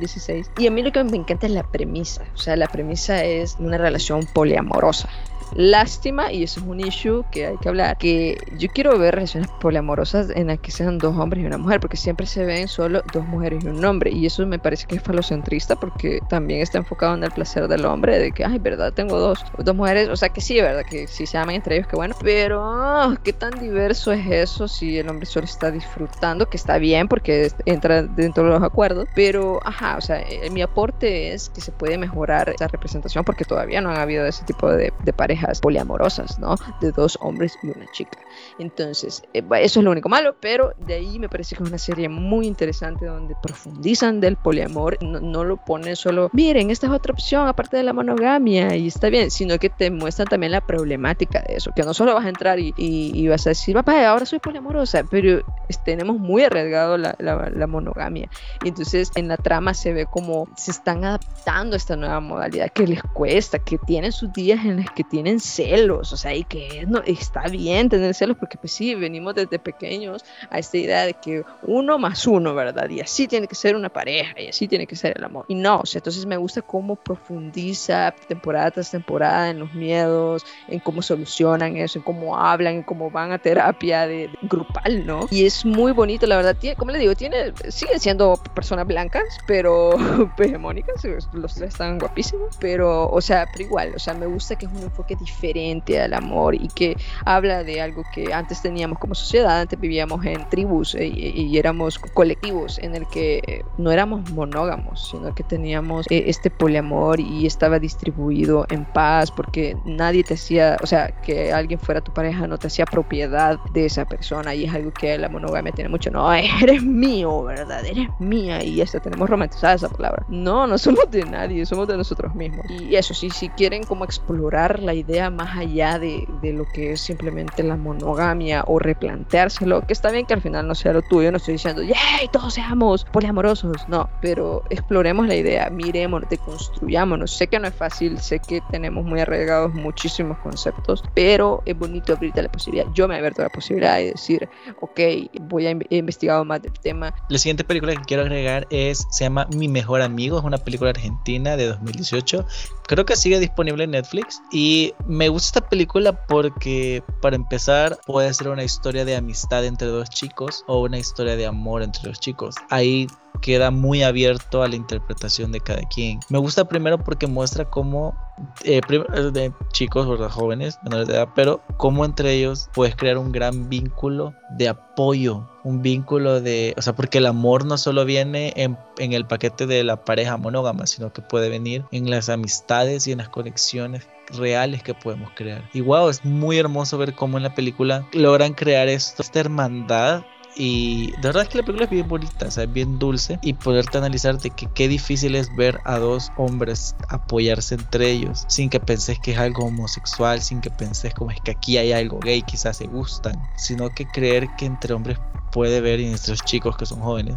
Speaker 2: y a mí lo que me encanta es la premisa. O sea, la premisa es una relación poliamorosa. Lástima, y eso es un issue que hay que hablar, que yo quiero ver relaciones poliamorosas en las que sean dos hombres y una mujer, porque siempre se ven solo dos mujeres y un hombre, y eso me parece que es falocentrista porque también está enfocado en el placer del hombre, de que, ay, verdad, tengo dos, dos mujeres, o sea que sí, verdad, que si se aman entre ellos, que bueno, pero ah, qué tan diverso es eso si el hombre solo está disfrutando, que está bien porque entra dentro de los acuerdos, pero, ajá, o sea, eh, mi aporte es que se puede mejorar esa representación porque todavía no han habido ese tipo de, de parejas poliamorosas, ¿no? De dos hombres y una chica. Entonces, eh, eso es lo único malo, pero de ahí me parece que es una serie muy interesante donde profundizan del poliamor, no, lo ponen solo, miren, esta es otra opción aparte de la monogamia y está bien, sino que te muestran también la problemática de eso, que no solo vas a entrar y, y, vas a decir, papá, ahora soy poliamorosa, pero tenemos muy arriesgado la, la, monogamia. Y entonces en la trama se ve como se están adaptando a esta nueva modalidad que les cuesta, que tienen sus días en los que tienen tienen celos, o sea, y que no, está bien tener celos porque pues sí, venimos desde pequeños a esta idea de que uno más uno, ¿verdad? Y así tiene que ser una pareja y así tiene que ser el amor. Y no, o sea, entonces me gusta cómo profundiza temporada tras temporada en los miedos, en cómo solucionan eso, en cómo hablan, en cómo van a terapia de, grupal, ¿no? Y es muy bonito, la verdad, como le digo, tiene, siguen siendo personas blancas, pero <laughs> hegemónicas, los tres están guapísimos, pero, o sea, pero igual, o sea, me gusta que es un enfoque diferente al amor y que habla de algo que antes teníamos como sociedad, antes vivíamos en tribus eh, y, éramos colectivos en el que no éramos monógamos, sino que teníamos eh, este poliamor y estaba distribuido en paz porque nadie te hacía, o sea, que alguien fuera tu pareja no te hacía propiedad de esa persona y es algo que la monogamia tiene mucho, no, <laughs> eres mío, ¿verdad? Eres mía y hasta tenemos romantizada esa palabra. No, no somos de nadie, somos de nosotros mismos. Y eso sí, si quieren como explorar la idea idea más allá de, de, lo que es simplemente la monogamia o replanteárselo, que está bien que al final no sea lo tuyo, no estoy diciendo, ¡yay! Todos seamos poliamorosos, no, pero exploremos la idea, miremos, deconstruyámonos. Sé que no es fácil, sé que tenemos muy arraigados muchísimos conceptos, pero es bonito abrirte la posibilidad. Yo me he abierto la posibilidad de decir, ok, voy a investigar más del tema.
Speaker 1: La siguiente película que quiero agregar es, se llama Mi Mejor Amigo, es una película argentina de 2018 creo que sigue disponible en Netflix y me gusta esta película porque para empezar puede ser una historia de amistad entre dos chicos o una historia de amor entre dos chicos. Ahí queda muy abierto a la interpretación de cada quien. Me gusta primero porque muestra cómo eh, de chicos, ¿verdad? jóvenes, menores de edad, pero cómo entre ellos puedes crear un gran vínculo de apoyo, un vínculo de, o sea, porque el amor no solo viene en, en el paquete de la pareja monógama, sino que puede venir en las amistades y en las conexiones reales que podemos crear. Y wow, es muy hermoso ver cómo en la película logran crear esto, esta hermandad y de verdad es que la película es bien bonita, o sea, es bien dulce. Y poderte analizar de que qué difícil es ver a dos hombres apoyarse entre ellos sin que penses que es algo homosexual, sin que penses como es que aquí hay algo gay, quizás se gustan, sino que creer que entre hombres puede ver y nuestros chicos que son jóvenes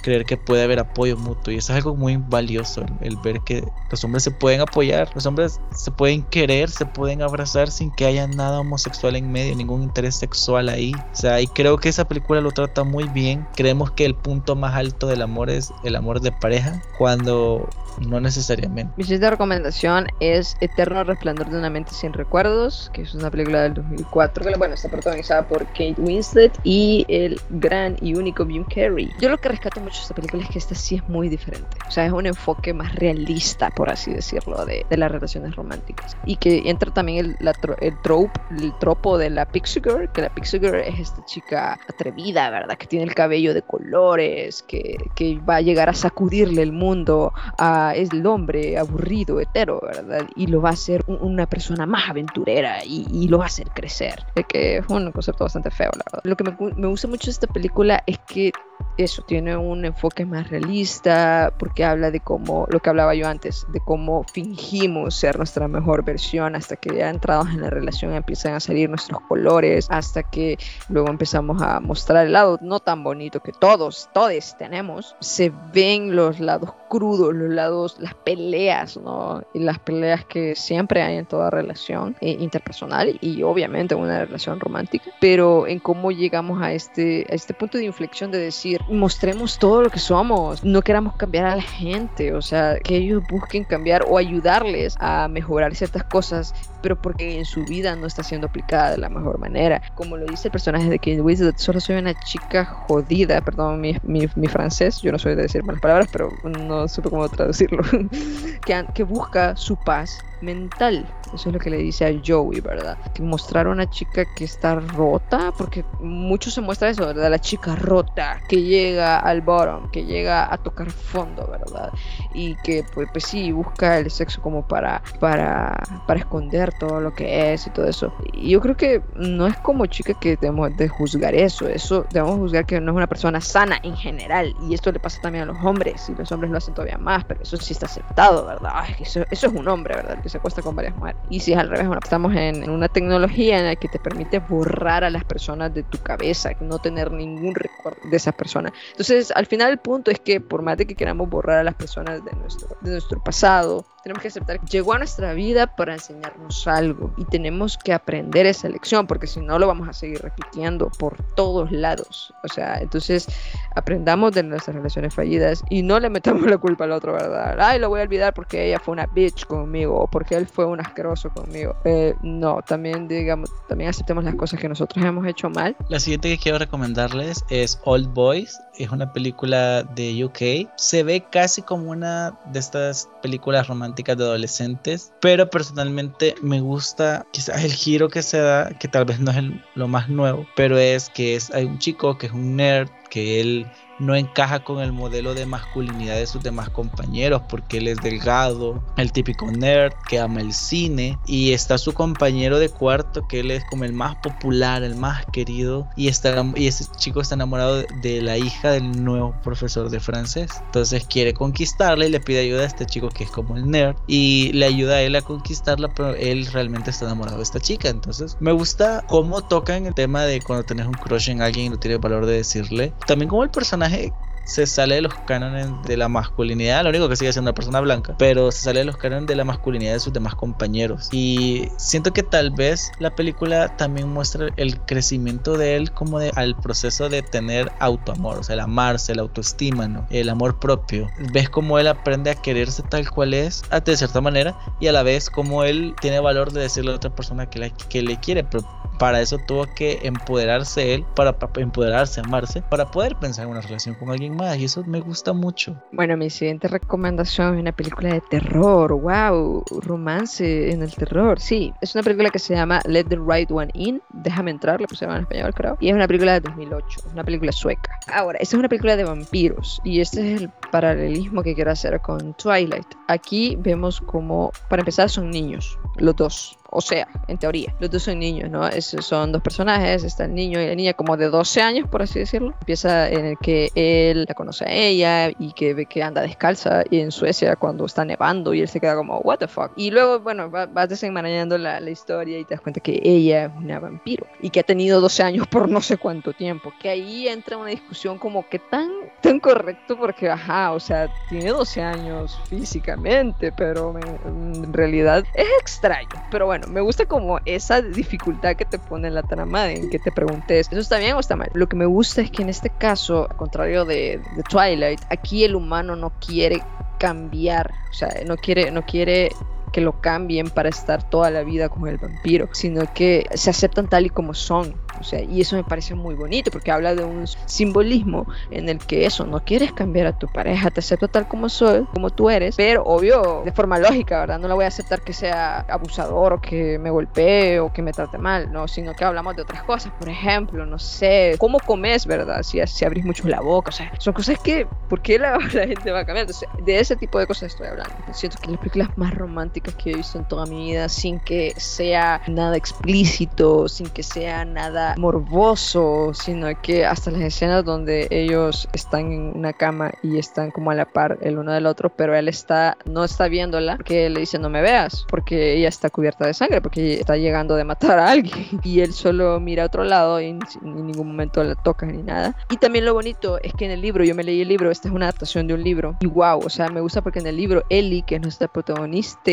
Speaker 1: creer que puede haber apoyo mutuo. Y eso es algo muy valioso el, ver que los hombres se pueden apoyar los hombres se pueden querer se pueden abrazar sin que haya nada homosexual en medio ningún interés sexual ahí. O sea y creo que esa película lo trata muy bien. Creemos que el punto más alto del amor es el amor de pareja cuando no necesariamente.
Speaker 2: Mi siguiente recomendación es Eterno Resplandor de una mente sin recuerdos, que es una película del 2004, que bueno, está protagonizada por Kate Winslet y el gran y único Jim Carrey. Yo lo que rescato mucho de esta película es que esta sí es muy diferente. O sea, es un enfoque más realista, por así decirlo, de, de las relaciones románticas. Y que entra también el, la, el trope, el tropo de la Pixie Girl, que la Pixie Girl es esta chica atrevida, ¿verdad? Que tiene el cabello de colores, que, que va a llegar a sacudirle el mundo a es el hombre aburrido, hetero, ¿verdad? Y lo va a hacer una persona más aventurera y, lo va a hacer crecer. que es un concepto bastante feo, la verdad. Lo que me, me gusta mucho de esta película es que eso, tiene un enfoque más realista, porque habla de cómo, lo que hablaba yo antes, de cómo fingimos ser nuestra mejor versión hasta que ya entrados en la relación empiezan a salir nuestros colores, hasta que luego empezamos a mostrar el lado no tan bonito que todos, todos tenemos. Se ven los lados crudos, los lados, las peleas, ¿no? Y las peleas que siempre hay en toda relación eh, interpersonal y obviamente en una relación romántica, pero en cómo llegamos a este, a este punto de inflexión de decir, mostremos todo lo que somos, no queramos cambiar a la gente, o sea, que ellos busquen cambiar o ayudarles a mejorar ciertas cosas, pero porque en su vida no está siendo aplicada de la mejor manera. Como lo dice el personaje de Kate Winslet, solo soy una chica jodida, perdón mi, mi, francés, yo no soy de decir malas palabras, pero no supe cómo traducirlo, <laughs> que, que busca su paz mental. Eso es lo que le dice a Joey, ¿verdad? Que mostrar a una chica que está rota, porque mucho se muestra eso, ¿verdad? La chica rota, que llega al bottom, que llega a tocar fondo, ¿verdad? Y que, pues, pues sí, busca el sexo como para, para, para esconder todo lo que es y todo eso. Y yo creo que no es como chica que debemos de juzgar eso, eso debemos juzgar que no es una persona sana en general. Y esto le pasa también a los hombres, y los hombres lo hacen todavía más, pero eso sí está aceptado, ¿verdad? eso, eso es un hombre, ¿verdad? se acuesta con varias mujeres. Y si es al revés, bueno, estamos en, una tecnología en la que te permite borrar a las personas de tu cabeza, no tener ningún recuerdo de esas personas. Entonces, al final el punto es que por más de que queramos borrar a las personas de nuestro, de nuestro pasado, tenemos que aceptar que llegó a nuestra vida para enseñarnos algo y tenemos que aprender esa lección porque si no lo vamos a seguir repitiendo por todos lados. O sea, entonces aprendamos de nuestras relaciones fallidas y no le metamos la culpa al otro, ¿verdad? Ay, lo voy a olvidar porque ella fue una bitch conmigo o porque él fue un asqueroso conmigo. Eh, no, también digamos, también aceptemos las cosas que nosotros hemos hecho mal.
Speaker 1: La siguiente que quiero recomendarles es Old Boys. Es una película de UK. Se ve casi como una de estas películas románticas de adolescentes, pero personalmente me gusta quizás el giro que se da, que tal vez no es lo más nuevo, pero es que es, hay un chico que es un nerd, que él no encaja con el modelo de masculinidad de sus demás compañeros porque él es delgado, el típico nerd que ama el cine y está su compañero de cuarto que él es como el más popular, el más querido y, está, y ese chico está enamorado de, la hija del nuevo profesor de francés. Entonces quiere conquistarla y le pide ayuda a este chico que es como el nerd y le ayuda a él a conquistarla, pero él realmente está enamorado de esta chica. Entonces me gusta cómo tocan el tema de cuando tenés un crush en alguien y no tienes valor de decirle. También como el personaje heck? Se sale de los cánones de la masculinidad, lo único que sigue siendo una persona blanca, pero se sale de los cánones de la masculinidad de sus demás compañeros. Y siento que tal vez la película también muestra el crecimiento de él como de al proceso de tener autoamor, o sea, el amarse, la autoestima, ¿no? El amor propio. Ves cómo él aprende a quererse tal cual es, de cierta manera, y a la vez como él tiene valor de decirle a otra persona que, que le quiere, pero para eso tuvo que empoderarse él, para, empoderarse, amarse, para poder pensar en una relación con alguien Y eso me gusta mucho.
Speaker 2: Bueno, mi siguiente recomendación es una película de terror. ¡Wow! Romance en el terror. Sí, es una película que se llama Let the Right One In. Déjame entrar, le pusieron en español, creo. Y es una película de 2008. Es una película sueca. Ahora, esta es una película de vampiros. Y este es el paralelismo que quiero hacer con Twilight. Aquí vemos como, para empezar, son niños, los dos O sea, en teoría, los dos son niños, ¿no? son dos personajes, está el niño y la niña como de 12 años, por así decirlo. Empieza en el que él la conoce a ella y que ve que anda descalza y en Suecia cuando está nevando y él se queda como, what the fuck. Y luego, bueno, vas desenmarañando la, la historia y te das cuenta que ella es una vampiro y que ha tenido 12 años por no sé cuánto tiempo. Que ahí entra una discusión como que tan, tan correcto porque, ajá, o sea, tiene 12 años físicamente, pero en realidad es extraño. Pero bueno, me gusta como esa dificultad que te pone la trama en que te preguntes, ¿eso está bien o está mal? Lo que me gusta es que en este caso, al contrario de, de Twilight, aquí el humano no quiere cambiar, o sea, no quiere, no quiere que lo cambien para estar toda la vida con el vampiro, sino que se aceptan tal y como son. O sea, y eso me parece muy bonito porque habla de un simbolismo en el que eso, no quieres cambiar a tu pareja, te acepto tal como soy, como tú eres, pero obvio, de forma lógica, ¿verdad? No la voy a aceptar que sea abusador o que me golpee o que me trate mal, no, sino que hablamos de otras cosas, por ejemplo, no sé, cómo comes, ¿verdad? Si, si abrís mucho la boca, o sea, son cosas que, ¿por qué la, <laughs> la gente va a cambiar? Entonces, de ese tipo de cosas estoy hablando. Siento que las películas más románticas que he visto en toda mi vida, sin que sea nada explícito, sin que sea nada morboso, sino que hasta las escenas donde ellos están en una cama y están como a la par el uno del otro, pero él está no está viéndola porque le dice no me veas, porque ella está cubierta de sangre, porque está llegando de matar a alguien <laughs> y él solo mira a otro lado y en ningún momento la toca ni nada. Y también lo bonito es que en el libro, yo me leí el libro, esta es una adaptación de un libro y wow, o sea, me gusta porque en el libro Ellie, que es nuestra protagonista,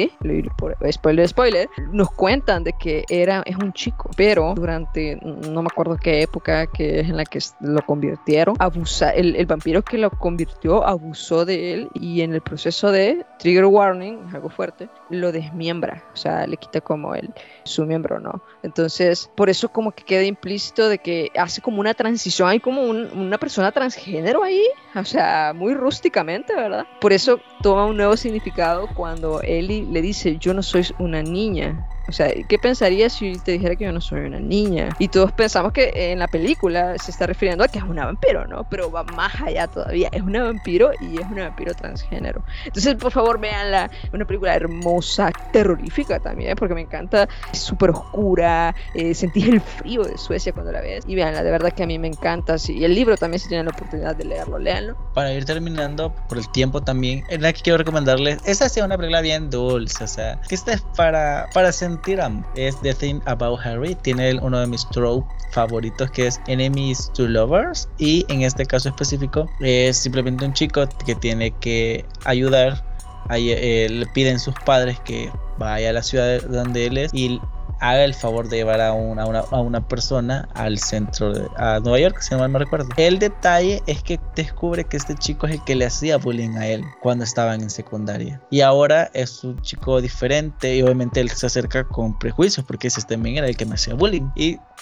Speaker 2: spoiler, spoiler, nos cuentan de que era es un chico, pero durante no me acuerdo qué época que es en la que lo convirtieron, abusa, el, el, vampiro que lo convirtió abusó de él y en el proceso de trigger warning, algo fuerte, lo desmiembra, o sea, le quita como el, su miembro, ¿no? Entonces, por eso como que queda implícito de que hace como una transición, hay como una persona transgénero ahí, o sea, muy rústicamente, ¿verdad? Por eso toma un nuevo significado cuando Ellie le dice, yo no soy una niña, o sea, ¿qué pensarías si te dijera que yo no soy una niña? Y todos pensamos que en la película se está refiriendo a que es una vampiro, ¿no? Pero va más allá todavía. Es una vampiro y es una vampiro transgénero. Entonces, por favor, véanla. Una película hermosa, terrorífica también, porque me encanta. Es súper oscura. Eh, sentís el frío de Suecia cuando la ves. Y véanla, de verdad que a mí me encanta. Sí. Y el libro también, si tienen la oportunidad de leerlo, léanlo.
Speaker 1: Para ir terminando, por el tiempo también, en la que quiero recomendarles, esa sea una película bien dulce, o sea, que esta es para, para sentir es The Thing About Harry. Tiene uno de mis tropes favoritos que es Enemies to Lovers. Y en este caso específico es simplemente un chico que tiene que ayudar. Eh, le piden sus padres que vaya a la ciudad donde él es y haga el favor de llevar a una, a una, persona al centro de a Nueva York, si no mal me recuerdo. El detalle es que descubre que este chico es el que le hacía bullying a él cuando estaban en secundaria. Y ahora es un chico diferente y obviamente él se acerca con prejuicios porque ese también era el que me hacía bullying.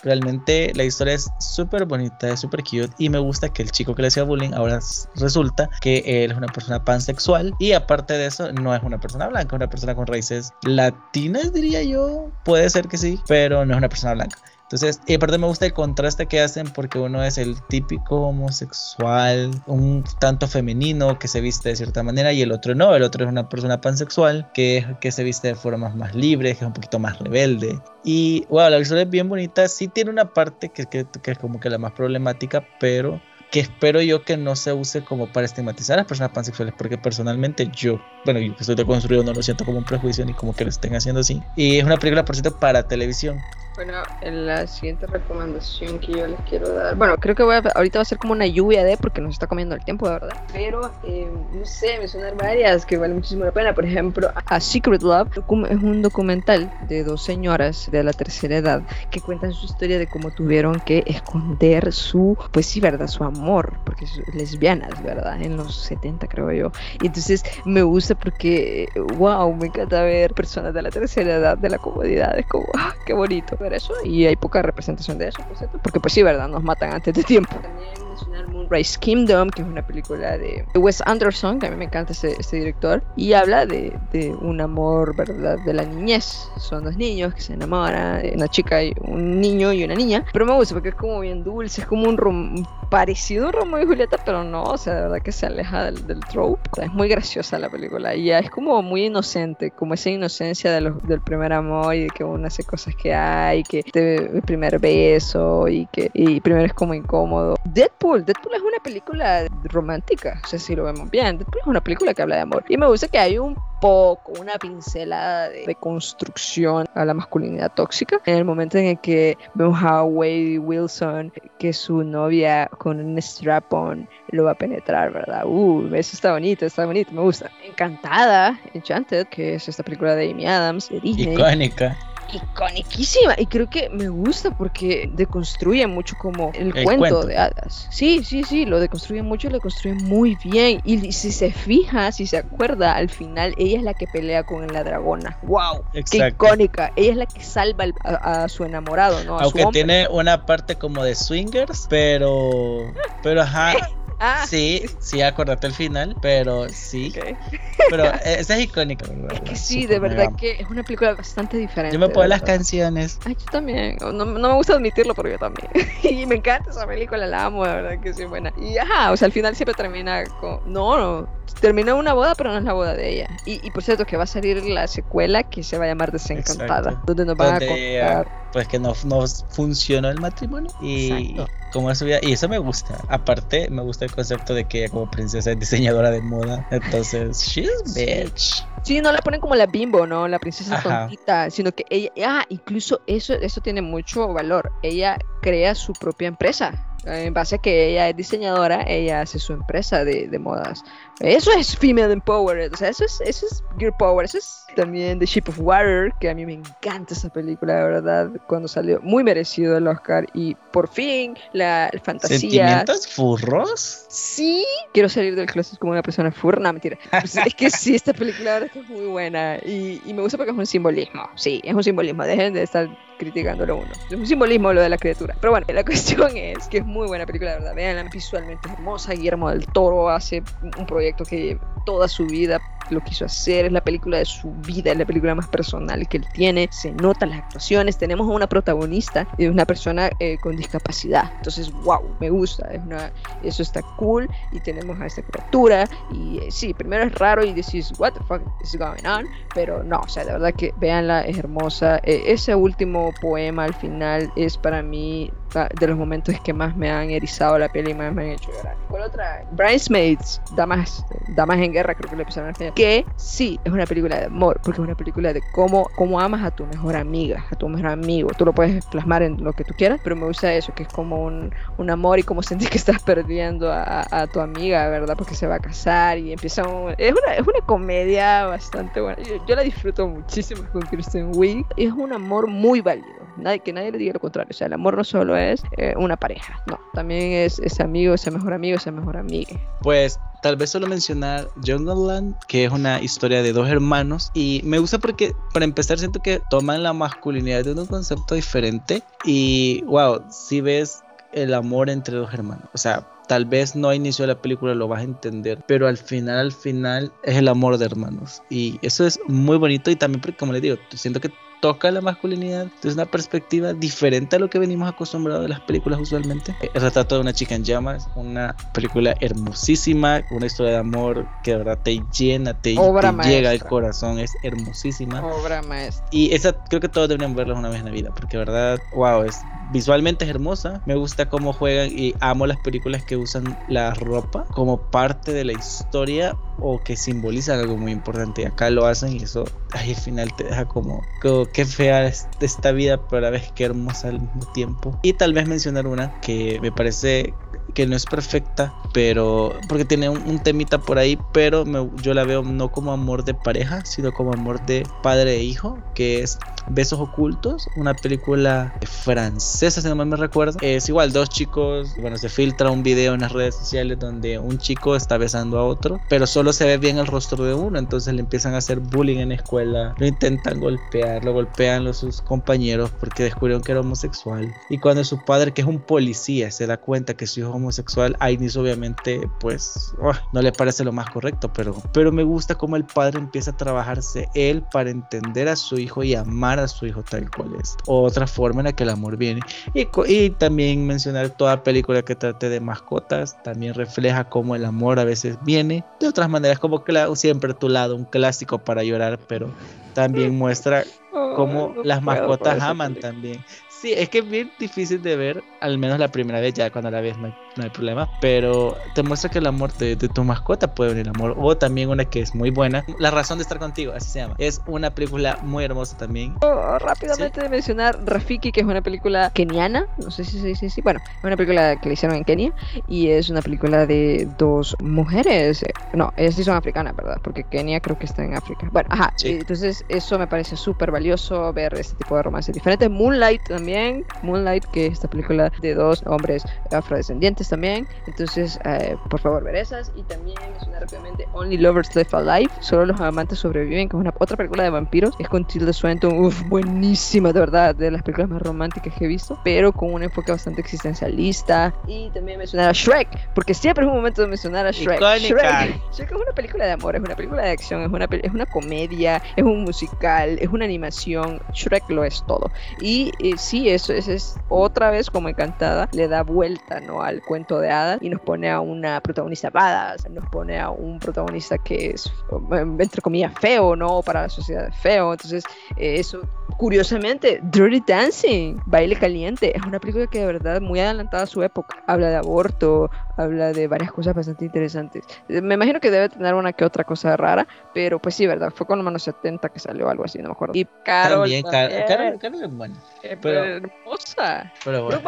Speaker 1: Realmente la historia es súper bonita, es súper cute y me gusta que el chico que le hacía bullying ahora resulta que él es una persona pansexual y aparte de eso no es una persona blanca, es una persona con raíces latinas diría yo. Puede ser que sí, pero no es una persona blanca. Entonces, y aparte me gusta el contraste que hacen porque uno es el típico homosexual, un tanto femenino que se viste de cierta manera y el otro no, el otro es una persona pansexual que, que se viste de formas más libres, que es un poquito más rebelde. Y wow, la historia es bien bonita, sí tiene una parte que, que, que es como que la más problemática, pero que espero yo que no se use como para estigmatizar a las personas pansexuales, porque personalmente yo, bueno, yo que estoy deconstruido, no lo siento como un prejuicio ni como que lo estén haciendo así. Y es una película, por cierto, para televisión.
Speaker 2: Bueno, en la siguiente recomendación que yo les quiero dar, bueno, creo que voy a, ahorita va a ser como una lluvia de, porque nos está comiendo el tiempo, de verdad. Pero, eh, no sé, me suenan varias que valen muchísimo la pena. Por ejemplo, A Secret Love es un documental de dos señoras de la tercera edad que cuentan su historia de cómo tuvieron que esconder su, pues sí, verdad, su amor, porque son lesbianas, verdad, en los 70 creo yo. Y entonces me gusta porque, wow, me encanta ver personas de la tercera edad, de la comodidad, es como, ah, qué bonito eso y hay poca representación de eso, por cierto, porque pues sí, ¿verdad? Nos matan antes de tiempo. También mencionar Moonrise Kingdom, que es una película de Wes Anderson, que a mí me encanta este, este director, y habla de, de, un amor, ¿verdad?, de la niñez. Son dos niños que se enamoran, una chica y un niño y una niña, pero me gusta porque es como bien dulce, es como un parecido a Romeo y Julieta, pero no, o sea, de verdad que se aleja del, del trope. es muy graciosa la película y es como muy inocente, como esa inocencia de los, del primer amor y de que uno hace cosas que hay, que el primer beso y que y primero es como incómodo. Deadpool, Deadpool es una película romántica, o sea, si lo vemos bien, Deadpool es una película que habla de amor y me gusta que hay un poco, una pincelada de, construcción a la masculinidad tóxica. En el momento en el que vemos a Wade Wilson, que su novia con un strap-on lo va a penetrar, ¿verdad? Uh, eso está bonito, está bonito, me gusta. Encantada, Enchanted, que es esta película de Amy Adams, de Disney.
Speaker 1: Icónica
Speaker 2: iconiquísima y creo que me gusta porque deconstruye mucho como el, cuento, de hadas. Sí, sí, sí, lo deconstruye mucho, lo construye muy bien y si se fija, si se acuerda, al final ella es la que pelea con la dragona. ¡Wow! ¡Qué icónica! Ella es la que salva a, su enamorado, ¿no?
Speaker 1: Aunque tiene una parte como de swingers, pero... Pero ajá... <laughs> Ah. Sí, sí, acordate el final, pero sí. Pero esa es icónica,
Speaker 2: Es que sí, de verdad que es una película bastante diferente.
Speaker 1: Yo me puedo las canciones.
Speaker 2: Ay, yo también. No, me gusta admitirlo, pero yo también. <laughs> y me encanta esa película, la amo, de verdad que sí, buena. Y ajá, o sea, al final siempre termina con. No, no. Termina una boda, pero no es la boda de ella. Y, por cierto, que va a salir la secuela que se va a llamar Desencantada. Donde nos van a contar.
Speaker 1: Pues que no, no funcionó el matrimonio. Y. Como eso, y eso me gusta. Aparte, me gusta el concepto de que ella como princesa es diseñadora de moda. Entonces, <laughs> bitch.
Speaker 2: Sí, no la ponen como la bimbo, ¿no? La princesa tontita, sino que ella, ah, incluso eso, eso tiene mucho valor. Ella crea su propia empresa en base a que ella es diseñadora, ella hace su empresa de, de modas. Eso es female empowered, o sea, eso es, eso es girl power, eso es también The Ship of Water, que a mí me encanta esa película, de verdad, cuando salió, muy merecido el Oscar y por fin la, fantasía.
Speaker 1: ¿Sentimientos furros?
Speaker 2: Sí, quiero salir del closet como una persona furra, no, mentira. Pues, es que sí, esta película es muy buena y, y me gusta porque es un simbolismo, sí, es un simbolismo, dejen de estar criticándolo uno. Es un simbolismo lo de la criatura. Pero bueno, la <laughs> cuestión es que es muy buena película, de verdad. Veanla, visualmente hermosa. Guillermo del Toro hace un proyecto que toda su vida lo quiso hacer, es la película de su vida, es la película más personal que él tiene, se notan las actuaciones, tenemos a una protagonista, es una persona eh, con discapacidad, entonces wow, me gusta, es una, eso está cool. Y tenemos a esta criatura. Y eh, sí, primero es raro y decís what the fuck is going on, pero no, o sea, de verdad que véanla, es hermosa, eh, ese último poema al final es para mí de los momentos que más me han erizado la piel y más me han hecho llorar. ¿Cuál otra? Bridesmaids, Damas, Damas en Guerra, creo que le empezaron a final. Que sí, es una película de amor, porque es una película de cómo, cómo amas a tu mejor amiga, a tu mejor amigo. Tú lo puedes plasmar en lo que tú quieras, pero me gusta eso, que es como un, un amor y cómo sentir que estás perdiendo a, tu amiga, ¿verdad? Porque se va a casar y empieza un, es, una, es una comedia bastante buena. Yo, la disfruto muchísimo con Kristen Wiig. Es un amor muy válido. Nadie, que nadie le diga lo contrario. O sea, el amor no solo es eh, una pareja, no, también es ese amigo, ese mejor amigo, ese mejor amiga.
Speaker 1: Pues tal vez solo mencionar Jungleland, que es una historia de dos hermanos. Y me gusta porque, para empezar, siento que toman la masculinidad de un concepto diferente. Y, wow, si ves el amor entre dos hermanos. O sea, tal vez no a inicio de la película lo vas a entender, pero al final, al final, es el amor de hermanos. Y eso es muy bonito. Y también, porque, como les digo, siento que toca la masculinidad desde una perspectiva diferente a lo que venimos acostumbrados de las películas usualmente. El retrato de una chica en llamas, una película hermosísima, una historia de amor que de verdad te llena, te, llega al corazón, es hermosísima.
Speaker 2: Obra maestra.
Speaker 1: Y esa creo que todos deberían verla una vez en la vida, porque de verdad, wow, es visualmente es hermosa. Me gusta cómo juegan y amo las películas que usan la ropa como parte de la historia o que simbolizan algo muy importante. Y acá lo hacen y eso al final te deja como, como qué fea es esta vida, pero a la vez qué hermosa al mismo tiempo. Y tal vez mencionar una que me parece que no es perfecta, pero porque tiene un, temita por ahí, pero yo la veo no como amor de pareja, sino como amor de padre e hijo, que es Besos Ocultos, una película francesa, si no mal me recuerdo. Es igual, dos chicos, bueno, se filtra un video en las redes sociales donde un chico está besando a otro, pero solo se ve bien el rostro de uno, entonces le empiezan a hacer bullying en la escuela, lo intentan golpear, lo golpean los, sus compañeros porque descubrieron que era homosexual. Y cuando su padre, que es un policía, se da cuenta que su hijo homosexual, a Inicio obviamente pues oh, no le parece lo más correcto, pero, pero me gusta cómo el padre empieza a trabajarse él para entender a su hijo y amar a su hijo tal cual es. Otra forma en la que el amor viene. Y, y también mencionar toda película que trate de mascotas, también refleja cómo el amor a veces viene de otras maneras, como que siempre a tu lado, un clásico para llorar, pero también muestra cómo las mascotas aman también. Sí, es que es bien difícil de ver, al menos la primera vez, ya cuando la ves no hay, problema, pero te muestra que el amor de, tu mascota puede venir amor. O también una que es muy buena, La razón de estar contigo, así se llama. Es una película muy hermosa también.
Speaker 2: Oh, rápidamente de mencionar Rafiki, que es una película keniana, no sé si se dice así, bueno, es una película que le hicieron en Kenia y es una película de dos mujeres, no, ellas sí son africanas, ¿verdad? Porque Kenia creo que está en África. Bueno, ajá, entonces eso me parece súper valioso ver este tipo de romances diferentes. Moonlight también Moonlight, que es esta película de dos hombres afrodescendientes también. Entonces, eh, por favor, ver esas. Y también una rápidamente Only Lovers Left Alive, solo los amantes sobreviven, que es una otra película de vampiros. Es con Tilda Swinton, uff, buenísima, de verdad, de las películas más románticas que he visto, pero con un enfoque bastante existencialista. Y también mencionar a Shrek, porque siempre es un momento de mencionar a Shrek. Shrek. Shrek es una película de amor, es una película de acción, es una, es una comedia, es un musical, es una animación. Shrek lo es todo. Y eh, sí, eso, es otra vez como encantada, le da vuelta ¿no? al cuento de hadas y nos pone a una protagonista badass, nos pone a un protagonista que es, entre comillas, feo, ¿no? Para la sociedad feo. Entonces, eh, eso, curiosamente, Dirty Dancing, Baile Caliente, es una película que de verdad muy adelantada a su época. Habla de aborto, habla de varias cosas bastante interesantes. Me imagino que debe tener una que otra cosa rara, pero pues sí, ¿verdad? Fue con los manos 70 que salió algo así, no me acuerdo. Y Carol. También, Carol, Carol, es buena. Eh, pero, hermosa. Pero bueno.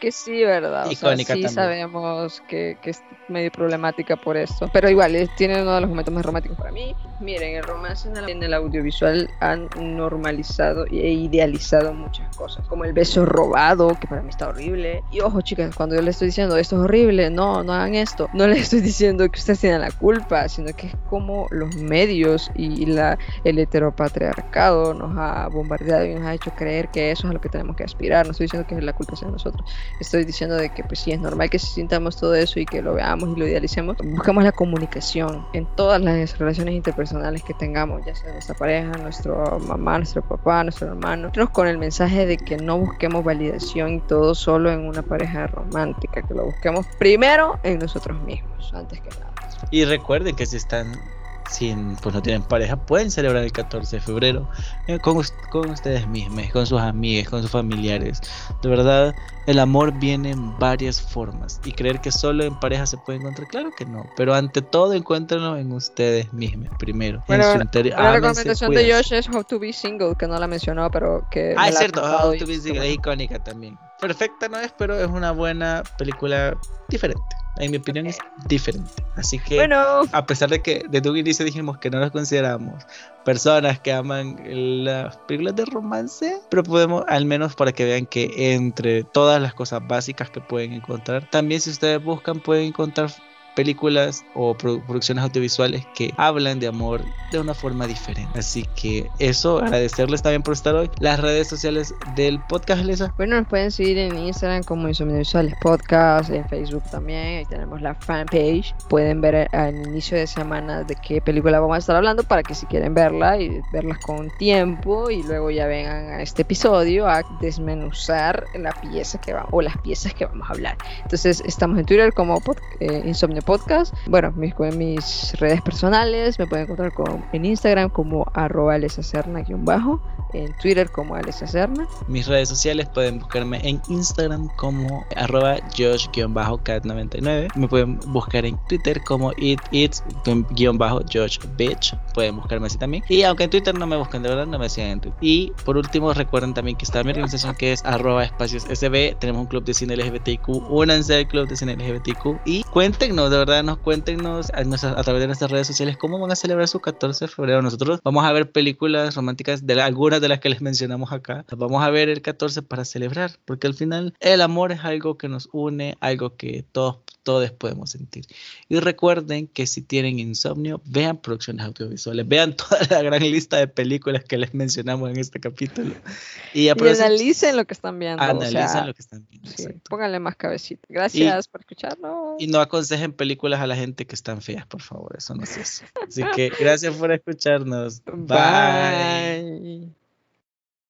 Speaker 2: que sí, ¿verdad? Icónica sí sabemos que, que, es medio problemática por esto. Pero igual, tiene uno de los momentos más románticos para mí. Miren, el romance en el, en el audiovisual han normalizado e idealizado muchas cosas. Como el beso robado, que para mí está horrible. Y ojo, chicas, cuando yo le estoy diciendo esto es horrible, no, no hagan esto. No les estoy diciendo que ustedes tienen la culpa, sino que es como los medios y la, el heteropatriarcado nos ha bombardeado y nos ha hecho creer que eso es lo que tenemos que aspirar. No estoy diciendo que la culpa sea de nosotros. Estoy diciendo de que pues sí es normal que sintamos todo eso y que lo veamos y lo idealicemos. Buscamos la comunicación en todas las relaciones interpersonales que tengamos, ya sea nuestra pareja, nuestro mamá, nuestro papá, nuestro hermano. Con el mensaje de que no busquemos validación y todo solo en una pareja romántica, que lo busquemos primero en nosotros mismos, antes que nada.
Speaker 1: Y recuerden que si están si pues no tienen pareja, pueden celebrar el 14 de febrero eh, con, ustedes mismos, con sus amigos, con sus familiares. De verdad, el amor viene en varias formas y creer que solo en pareja se puede encontrar, claro que no, pero ante todo encuéntrenlo en ustedes mismos primero.
Speaker 2: Bueno, en su interior. La recomendación de Josh es How to Be Single, que no la mencionó, pero que...
Speaker 1: Ah, es cierto, How to Be Single es icónica también. Perfecta no es, pero es una buena película diferente en mi opinión es diferente. Así que, a pesar de que de tu inicio dijimos que no nos consideramos personas que aman las películas de romance, pero podemos, al menos para que vean que entre todas las cosas básicas que pueden encontrar, también si ustedes buscan pueden encontrar películas o producciones audiovisuales que hablan de amor de una forma diferente. Así que eso, agradecerles también por estar hoy. Las redes sociales del podcast, Lisa.
Speaker 2: Bueno, nos pueden seguir en Instagram como Insomnio Visuales Podcast, en Facebook también, ahí tenemos la fanpage. Pueden ver al inicio de semana de qué película vamos a estar hablando para que si quieren verla y verlas con tiempo y luego ya vengan a este episodio a desmenuzar la pieza que va o las piezas que vamos a hablar. Entonces, estamos en Twitter como eh, Insomnio podcast. Bueno, mis, mis redes personales me pueden encontrar con, en Instagram como arroba bajo en Twitter como Alex
Speaker 1: Mis redes sociales pueden buscarme en Instagram como arroba Josh-cat99. Me pueden buscar en Twitter como it, josh bitch. Pueden buscarme así también. Y aunque en Twitter no me busquen de verdad, no me sigan en Twitter. Y por último, recuerden también que está mi organización que es arroba espacios SB. Tenemos un club de cine LGBTQ. Únanse al club de cine LGBTQ. Y cuéntenos de verdad, nos cuéntenos a, a, través de nuestras redes sociales cómo van a celebrar su 14 de febrero. Nosotros vamos a ver películas románticas de algunas de las que les mencionamos acá, las vamos a ver el 14 para celebrar, porque al final el amor es algo que nos une, algo que todos todos podemos sentir. Y recuerden que si tienen insomnio, vean producciones audiovisuales, vean <laughs> toda la gran lista de películas que les mencionamos en este capítulo.
Speaker 2: Y, analicen lo que están viendo.
Speaker 1: Analicen lo que están viendo.
Speaker 2: pónganle más cabecita. Gracias por escucharnos.
Speaker 1: Y no aconsejen películas a la gente que están feas, por favor, eso no es eso. Así que gracias por escucharnos. <laughs> Bye.